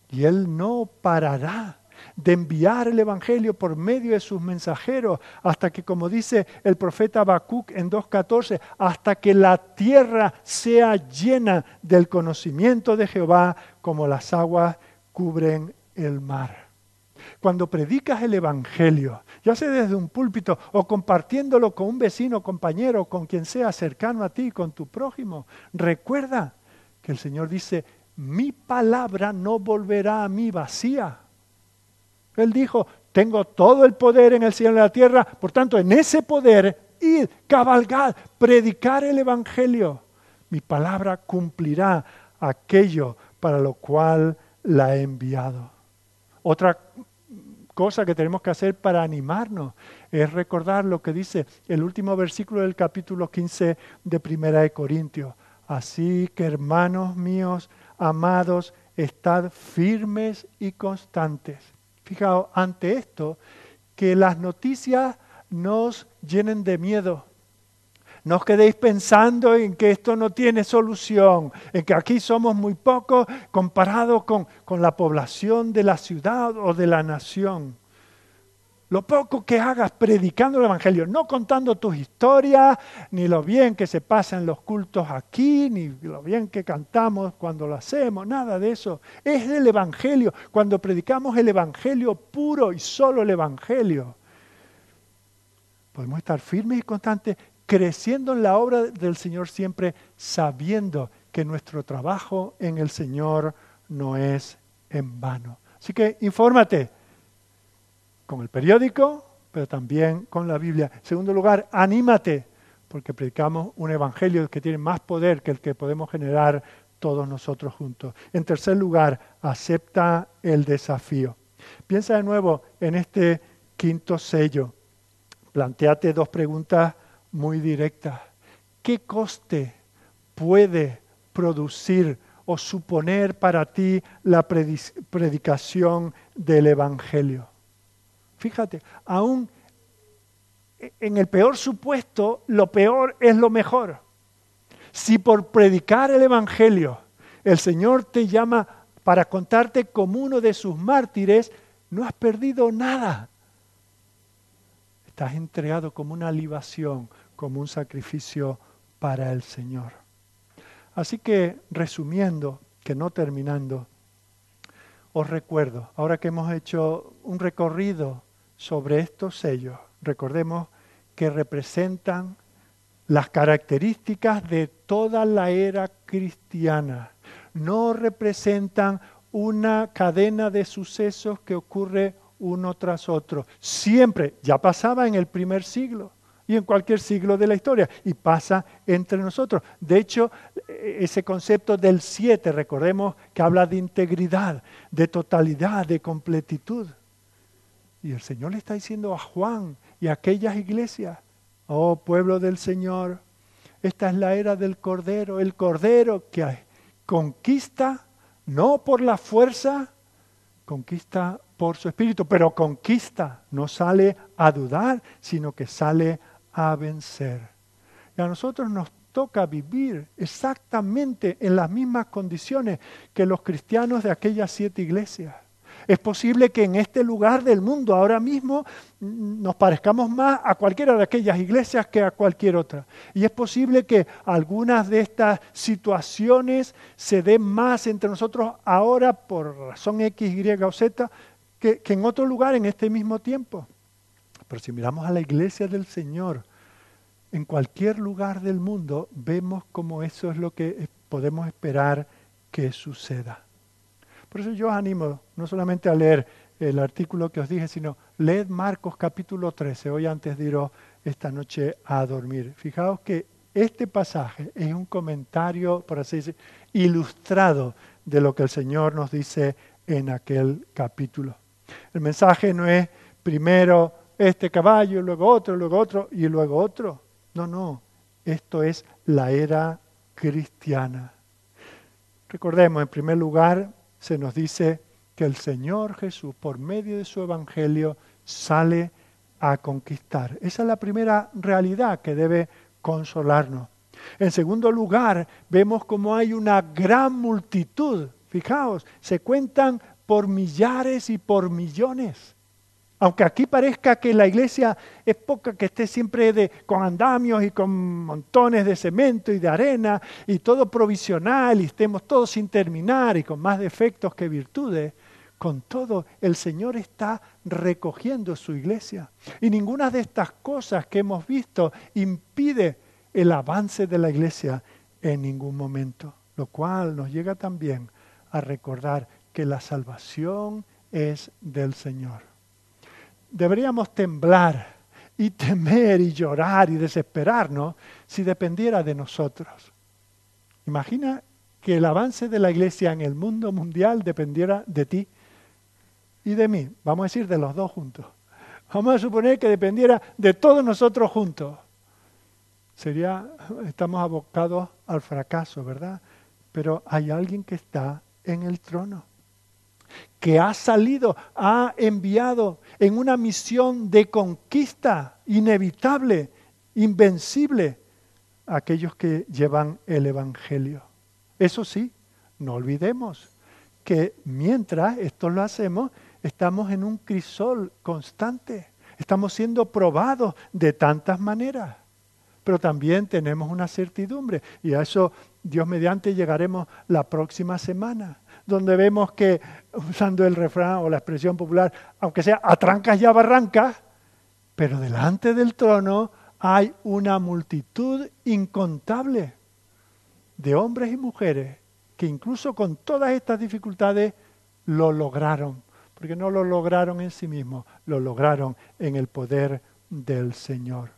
Y Él no parará de enviar el Evangelio por medio de sus mensajeros, hasta que, como dice el profeta Habacuc en 2.14, hasta que la tierra sea llena del conocimiento de Jehová, como las aguas cubren el mar. Cuando predicas el Evangelio, ya sea desde un púlpito o compartiéndolo con un vecino, compañero, con quien sea cercano a ti, con tu prójimo, recuerda que el Señor dice, mi palabra no volverá a mí vacía. Él dijo, tengo todo el poder en el cielo y en la tierra, por tanto, en ese poder, ir, cabalgar, predicar el Evangelio. Mi palabra cumplirá aquello para lo cual la he enviado. Otra cosa que tenemos que hacer para animarnos es recordar lo que dice el último versículo del capítulo 15 de Primera de Corintios. Así que hermanos míos, amados, estad firmes y constantes. Fijaos, ante esto, que las noticias nos llenen de miedo. No os quedéis pensando en que esto no tiene solución, en que aquí somos muy pocos comparado con, con la población de la ciudad o de la nación lo poco que hagas predicando el Evangelio, no contando tus historias, ni lo bien que se pasa en los cultos aquí, ni lo bien que cantamos cuando lo hacemos, nada de eso. Es el Evangelio, cuando predicamos el Evangelio puro y solo el Evangelio. Podemos estar firmes y constantes, creciendo en la obra del Señor siempre, sabiendo que nuestro trabajo en el Señor no es en vano. Así que infórmate con el periódico, pero también con la Biblia. En segundo lugar, anímate, porque predicamos un evangelio que tiene más poder que el que podemos generar todos nosotros juntos. En tercer lugar, acepta el desafío. Piensa de nuevo en este quinto sello. Planteate dos preguntas muy directas. ¿Qué coste puede producir o suponer para ti la predicación del Evangelio? Fíjate, aún en el peor supuesto, lo peor es lo mejor. Si por predicar el Evangelio el Señor te llama para contarte como uno de sus mártires, no has perdido nada. Estás entregado como una libación, como un sacrificio para el Señor. Así que, resumiendo, que no terminando, os recuerdo, ahora que hemos hecho un recorrido sobre estos sellos, recordemos que representan las características de toda la era cristiana. No representan una cadena de sucesos que ocurre uno tras otro. Siempre, ya pasaba en el primer siglo y en cualquier siglo de la historia, y pasa entre nosotros. De hecho, ese concepto del siete, recordemos que habla de integridad, de totalidad, de completitud. Y el Señor le está diciendo a Juan y a aquellas iglesias, oh pueblo del Señor, esta es la era del Cordero, el Cordero que conquista no por la fuerza, conquista por su espíritu, pero conquista, no sale a dudar, sino que sale a vencer. Y a nosotros nos toca vivir exactamente en las mismas condiciones que los cristianos de aquellas siete iglesias. Es posible que en este lugar del mundo ahora mismo nos parezcamos más a cualquiera de aquellas iglesias que a cualquier otra. Y es posible que algunas de estas situaciones se den más entre nosotros ahora por razón X, Y o Z que, que en otro lugar en este mismo tiempo. Pero si miramos a la iglesia del Señor, en cualquier lugar del mundo vemos como eso es lo que podemos esperar que suceda. Por eso yo os animo no solamente a leer el artículo que os dije, sino leed Marcos capítulo 13, hoy antes de esta noche a dormir. Fijaos que este pasaje es un comentario, por así decirlo, ilustrado de lo que el Señor nos dice en aquel capítulo. El mensaje no es primero este caballo, luego otro, luego otro y luego otro. No, no. Esto es la era cristiana. Recordemos, en primer lugar, se nos dice que el Señor Jesús, por medio de su Evangelio, sale a conquistar. Esa es la primera realidad que debe consolarnos. En segundo lugar, vemos como hay una gran multitud. Fijaos, se cuentan por millares y por millones. Aunque aquí parezca que la iglesia es poca, que esté siempre de, con andamios y con montones de cemento y de arena y todo provisional y estemos todos sin terminar y con más defectos que virtudes, con todo el Señor está recogiendo su iglesia. Y ninguna de estas cosas que hemos visto impide el avance de la iglesia en ningún momento, lo cual nos llega también a recordar que la salvación es del Señor deberíamos temblar y temer y llorar y desesperarnos si dependiera de nosotros. Imagina que el avance de la iglesia en el mundo mundial dependiera de ti y de mí. Vamos a decir de los dos juntos. Vamos a suponer que dependiera de todos nosotros juntos. Sería, estamos abocados al fracaso, ¿verdad? Pero hay alguien que está en el trono que ha salido, ha enviado en una misión de conquista inevitable, invencible, a aquellos que llevan el Evangelio. Eso sí, no olvidemos que mientras esto lo hacemos, estamos en un crisol constante, estamos siendo probados de tantas maneras, pero también tenemos una certidumbre y a eso Dios mediante llegaremos la próxima semana donde vemos que, usando el refrán o la expresión popular, aunque sea a trancas y a barrancas, pero delante del trono hay una multitud incontable de hombres y mujeres que incluso con todas estas dificultades lo lograron, porque no lo lograron en sí mismos, lo lograron en el poder del Señor.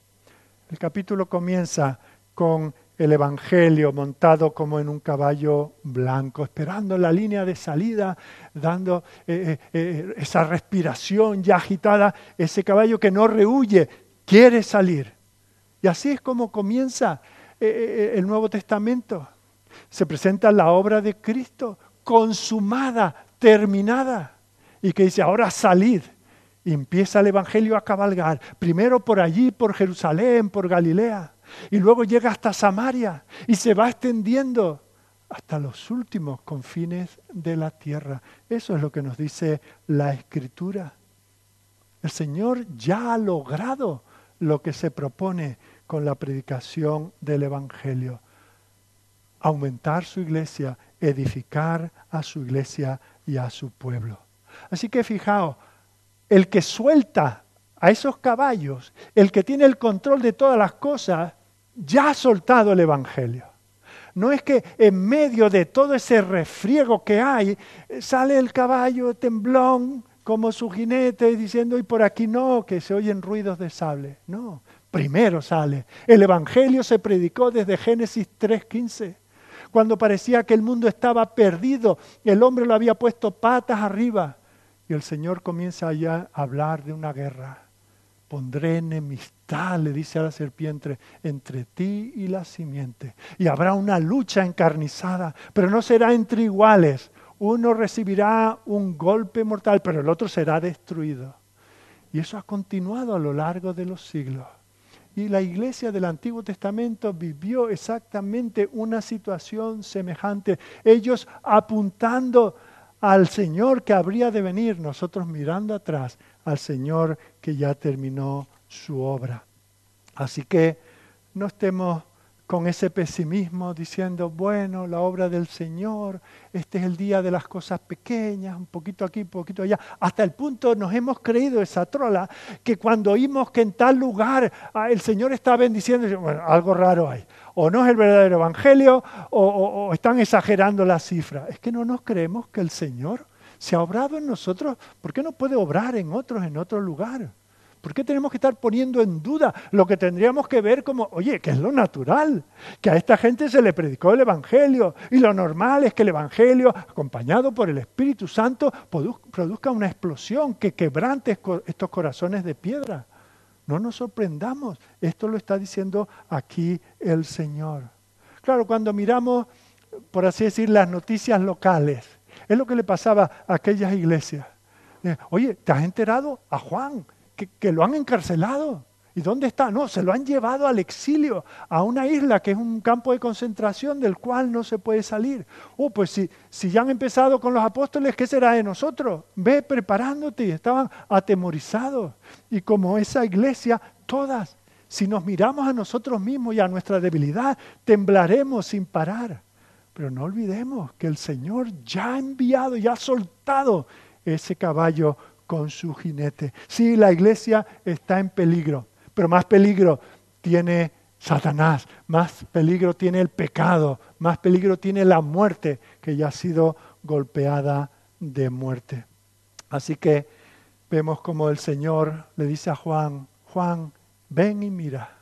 El capítulo comienza con el Evangelio montado como en un caballo blanco, esperando la línea de salida, dando eh, eh, eh, esa respiración ya agitada, ese caballo que no rehuye, quiere salir. Y así es como comienza el Nuevo Testamento. Se presenta la obra de Cristo consumada, terminada, y que dice, ahora salid. Empieza el Evangelio a cabalgar, primero por allí, por Jerusalén, por Galilea y luego llega hasta Samaria y se va extendiendo hasta los últimos confines de la tierra. Eso es lo que nos dice la Escritura. El Señor ya ha logrado lo que se propone con la predicación del Evangelio. Aumentar su iglesia, edificar a su iglesia y a su pueblo. Así que fijaos, el que suelta a esos caballos, el que tiene el control de todas las cosas, ya ha soltado el Evangelio. No es que en medio de todo ese refriego que hay, sale el caballo temblón como su jinete diciendo, y por aquí no, que se oyen ruidos de sable. No, primero sale. El Evangelio se predicó desde Génesis 3.15, cuando parecía que el mundo estaba perdido, el hombre lo había puesto patas arriba, y el Señor comienza ya a hablar de una guerra pondré enemistad, le dice a la serpiente, entre ti y la simiente. Y habrá una lucha encarnizada, pero no será entre iguales. Uno recibirá un golpe mortal, pero el otro será destruido. Y eso ha continuado a lo largo de los siglos. Y la iglesia del Antiguo Testamento vivió exactamente una situación semejante. Ellos apuntando al Señor que habría de venir, nosotros mirando atrás al Señor que ya terminó su obra. Así que no estemos con ese pesimismo diciendo, bueno, la obra del Señor, este es el día de las cosas pequeñas, un poquito aquí, un poquito allá. Hasta el punto nos hemos creído esa trola que cuando oímos que en tal lugar ah, el Señor está bendiciendo, bueno, algo raro hay. O no es el verdadero evangelio o, o están exagerando las cifras. Es que no nos creemos que el Señor se ha obrado en nosotros, ¿por qué no puede obrar en otros en otro lugar? ¿Por qué tenemos que estar poniendo en duda lo que tendríamos que ver como, oye, que es lo natural? Que a esta gente se le predicó el Evangelio y lo normal es que el Evangelio, acompañado por el Espíritu Santo, produzca una explosión que quebrante estos corazones de piedra. No nos sorprendamos, esto lo está diciendo aquí el Señor. Claro, cuando miramos, por así decir, las noticias locales, es lo que le pasaba a aquellas iglesias. Eh, oye, ¿te has enterado a Juan que, lo han encarcelado? ¿Y dónde está? No, se lo han llevado al exilio, a una isla que es un campo de concentración del cual no se puede salir. Oh, pues si, si ya han empezado con los apóstoles, ¿qué será de nosotros? Ve preparándote. Estaban atemorizados. Y como esa iglesia, todas, si nos miramos a nosotros mismos y a nuestra debilidad, temblaremos sin parar. Pero no olvidemos que el Señor ya ha enviado, ya ha soltado ese caballo con su jinete. Sí, la iglesia está en peligro pero más peligro tiene Satanás, más peligro tiene el pecado, más peligro tiene la muerte que ya ha sido golpeada de muerte. Así que vemos como el Señor le dice a Juan, Juan, ven y mira.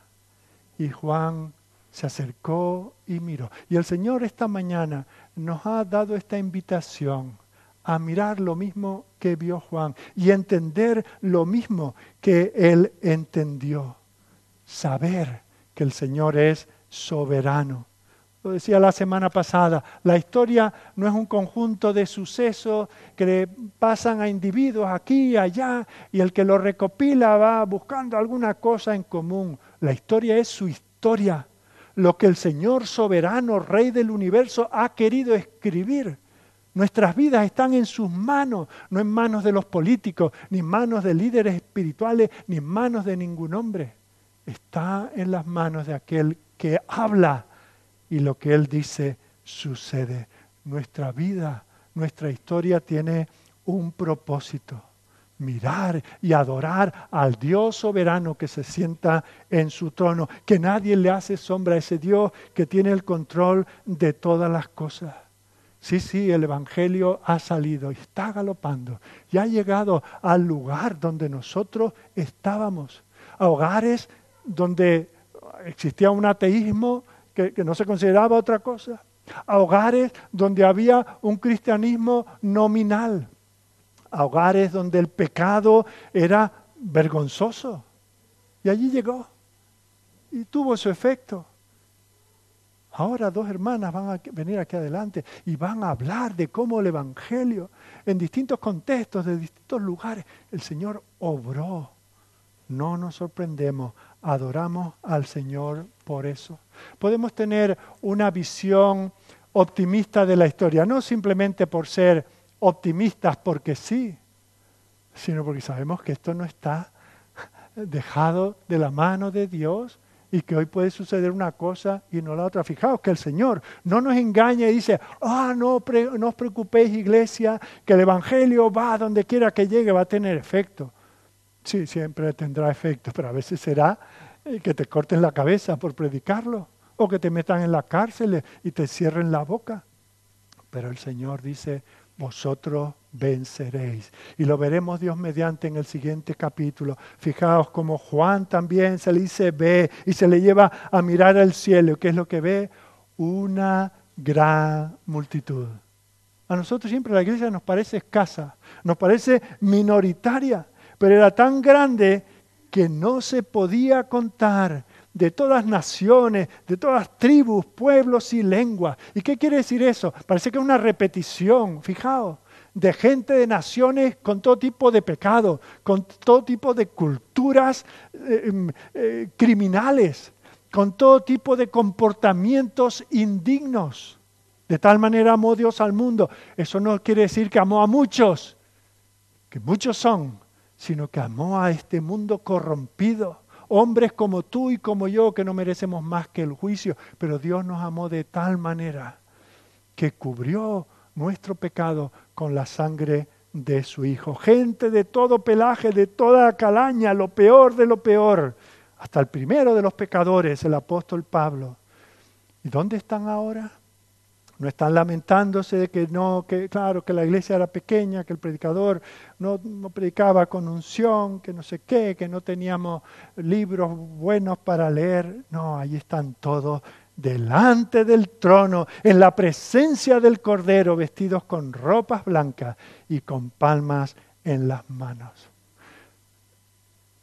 Y Juan se acercó y miró. Y el Señor esta mañana nos ha dado esta invitación a mirar lo mismo que vio Juan y entender lo mismo que él entendió. Saber que el Señor es soberano. Lo decía la semana pasada, la historia no es un conjunto de sucesos que pasan a individuos aquí y allá y el que lo recopila va buscando alguna cosa en común. La historia es su historia, lo que el Señor soberano, Rey del universo, ha querido escribir. Nuestras vidas están en sus manos, no en manos de los políticos, ni en manos de líderes espirituales, ni en manos de ningún hombre. Está en las manos de aquel que habla y lo que él dice sucede. Nuestra vida, nuestra historia tiene un propósito. Mirar y adorar al Dios soberano que se sienta en su trono, que nadie le hace sombra a ese Dios que tiene el control de todas las cosas. Sí, sí, el Evangelio ha salido y está galopando y ha llegado al lugar donde nosotros estábamos, a hogares donde existía un ateísmo que, que no se consideraba otra cosa, a hogares donde había un cristianismo nominal, a hogares donde el pecado era vergonzoso. Y allí llegó y tuvo su efecto. Ahora dos hermanas van a venir aquí adelante y van a hablar de cómo el Evangelio, en distintos contextos, de distintos lugares, el Señor obró. No nos sorprendemos, adoramos al Señor por eso. Podemos tener una visión optimista de la historia, no simplemente por ser optimistas porque sí, sino porque sabemos que esto no está dejado de la mano de Dios y que hoy puede suceder una cosa y no la otra. Fijaos que el Señor no nos engaña y dice, ah, no, no os preocupéis iglesia, que el Evangelio va donde quiera que llegue, va a tener efecto. Sí, siempre tendrá efecto, pero a veces será eh, que te corten la cabeza por predicarlo o que te metan en la cárcel y te cierren la boca. Pero el Señor dice, vosotros venceréis. Y lo veremos Dios mediante en el siguiente capítulo. Fijaos como Juan también se le dice ve y se le lleva a mirar al cielo. ¿Qué es lo que ve? Una gran multitud. A nosotros siempre la iglesia nos parece escasa, nos parece minoritaria, pero era tan grande que no se podía contar de todas naciones, de todas tribus, pueblos y lenguas. ¿Y qué quiere decir eso? Parece que es una repetición, fijaos, de gente de naciones con todo tipo de pecado, con todo tipo de culturas eh, em, eh, criminales, con todo tipo de comportamientos indignos. De tal manera amó Dios al mundo. Eso no quiere decir que amó a muchos, que muchos son, sino que amó a este mundo corrompido hombres como tú y como yo que no merecemos más que el juicio, pero Dios nos amó de tal manera que cubrió nuestro pecado con la sangre de su Hijo. Gente de todo pelaje, de toda calaña, lo peor de lo peor, hasta el primero de los pecadores, el apóstol Pablo. ¿Y dónde están ahora? No están lamentándose de que no, que claro, que la iglesia era pequeña, que el predicador no, predicaba con unción, que no sé qué, que no teníamos libros buenos para leer. No, ahí están todos delante del trono, en la presencia del Cordero, vestidos con ropas blancas y con palmas en las manos.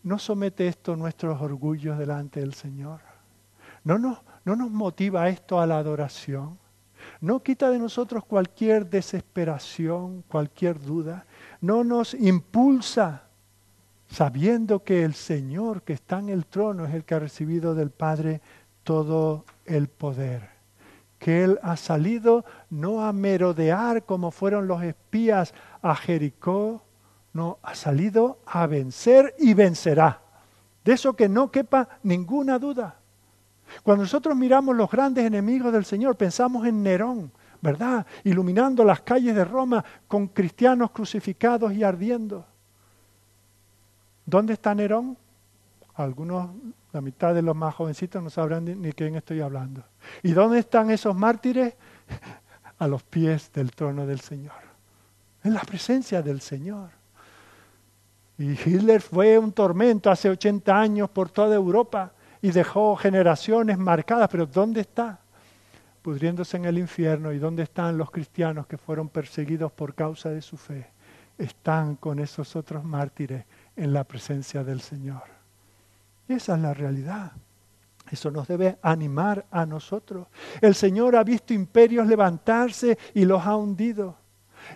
¿No somete esto nuestros orgullos delante del Señor? ¿No nos, no nos motiva esto a la adoración? No quita de nosotros cualquier desesperación, cualquier duda, no nos impulsa sabiendo que el Señor que está en el trono es el que ha recibido del Padre todo el poder. Que Él ha salido no a merodear como fueron los espías a Jericó, no, ha salido a vencer y vencerá. De eso que no quepa ninguna duda. Cuando nosotros miramos los grandes enemigos del Señor, pensamos en Nerón, ¿verdad? Iluminando las calles de Roma con cristianos crucificados y ardiendo. ¿Dónde está Nerón? Algunos, la mitad de los más jovencitos no sabrán ni, quién estoy hablando. ¿Y dónde están esos mártires? [laughs] A los pies del trono del Señor. En la presencia del Señor. Y Hitler fue un tormento hace 80 años por toda Europa y dejó generaciones marcadas, pero ¿dónde está? Pudriéndose en el infierno. ¿Y dónde están los cristianos que fueron perseguidos por causa de su fe? Están con esos otros mártires en la presencia del Señor. esa es la realidad. Eso nos debe animar a nosotros. El Señor ha visto imperios levantarse y los ha hundido.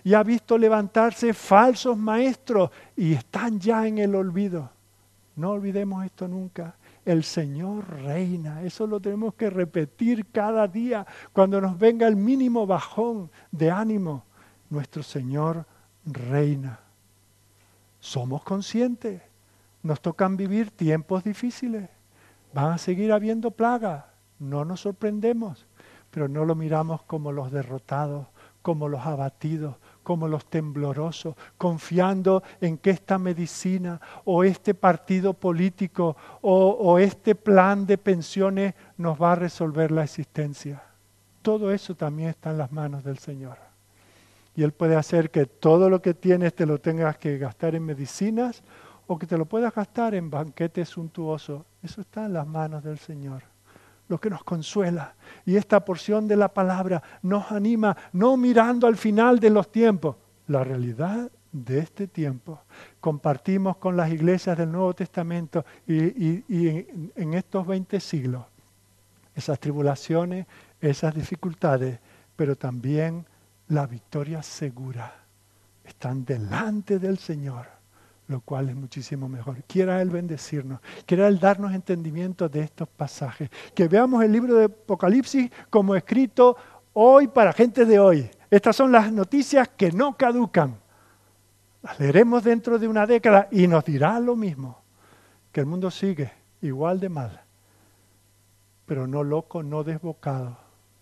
Y ha visto levantarse falsos maestros y están ya en el olvido. No olvidemos esto nunca. El Señor reina. Eso lo tenemos que repetir cada día. Cuando nos venga el mínimo bajón de ánimo, nuestro Señor reina. Somos conscientes. Nos tocan vivir tiempos difíciles. Van a seguir habiendo plagas. No nos sorprendemos. Pero no lo miramos como los derrotados, como los abatidos, como los temblorosos, confiando en que esta medicina o este partido político o, este plan de pensiones nos va a resolver la existencia. Todo eso también está en las manos del Señor. Y Él puede hacer que todo lo que tienes te lo tengas que gastar en medicinas o que te lo puedas gastar en banquetes suntuosos. Eso está en las manos del Señor lo que nos consuela. Y esta porción de la palabra nos anima, no mirando al final de los tiempos, la realidad de este tiempo. Compartimos con las iglesias del Nuevo Testamento y, en, estos 20 siglos esas tribulaciones, esas dificultades, pero también la victoria segura. Están delante del Señor lo cual es muchísimo mejor. Quiera Él bendecirnos, quiera Él darnos entendimiento de estos pasajes, que veamos el libro de Apocalipsis como escrito hoy para gente de hoy. Estas son las noticias que no caducan. Las leeremos dentro de una década y nos dirá lo mismo, que el mundo sigue igual de mal, pero no loco, no desbocado,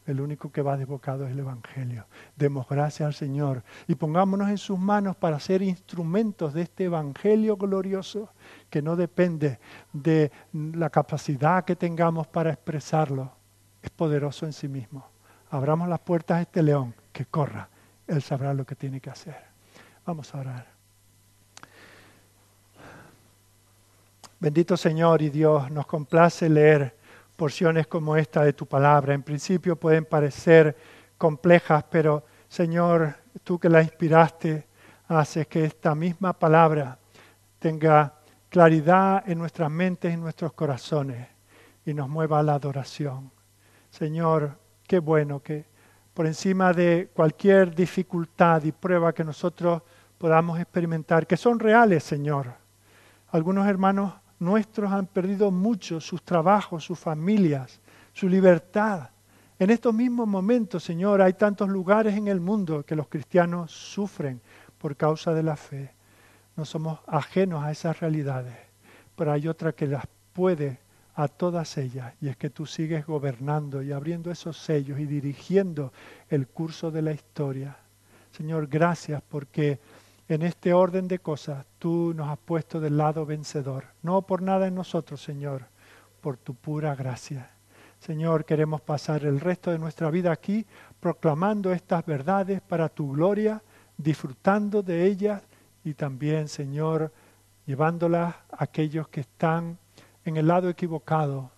el único que va desbocado es el Evangelio. Demos gracias al Señor y pongámonos en sus manos para ser instrumentos de este Evangelio glorioso que no depende de la capacidad que tengamos para expresarlo. Es poderoso en sí mismo. Abramos las puertas a este león, que corra. Él sabrá lo que tiene que hacer. Vamos a orar. Bendito Señor y Dios, nos complace leer porciones como esta de tu palabra. En principio pueden parecer complejas, pero Señor, tú que la inspiraste, haces que esta misma palabra tenga claridad en nuestras mentes y nuestros corazones y nos mueva a la adoración. Señor, qué bueno que por encima de cualquier dificultad y prueba que nosotros podamos experimentar, que son reales, Señor. Algunos hermanos nuestros han perdido mucho, sus trabajos, sus familias, su libertad. En estos mismos momentos, Señor, hay tantos lugares en el mundo que los cristianos sufren por causa de la fe. No somos ajenos a esas realidades, pero hay otra que las puede a todas ellas, y es que tú sigues gobernando y abriendo esos sellos y dirigiendo el curso de la historia. Señor, gracias porque en este orden de cosas tú nos has puesto del lado vencedor. No por nada en nosotros, Señor, por tu pura gracia. Señor, queremos pasar el resto de nuestra vida aquí proclamando estas verdades para tu gloria, disfrutando de ellas y también, Señor, llevándolas a aquellos que están en el lado equivocado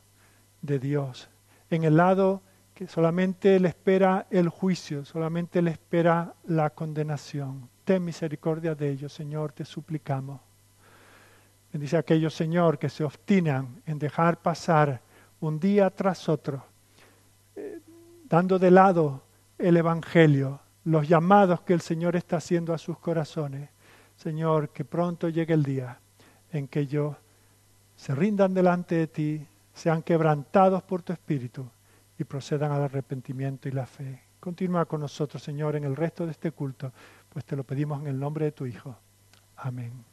de Dios, en el lado que solamente le espera el juicio, solamente le espera la condenación ten misericordia de ellos, Señor, te suplicamos. Bendice a aquellos, Señor, que se obstinan en dejar pasar un día tras otro, eh, dando de lado el Evangelio, los llamados que el Señor está haciendo a sus corazones. Señor, que pronto llegue el día en que ellos se rindan delante de ti, sean quebrantados por tu Espíritu y procedan al arrepentimiento y la fe. Continúa con nosotros, Señor, en el resto de este culto pues te lo pedimos en el nombre de tu Hijo. Amén.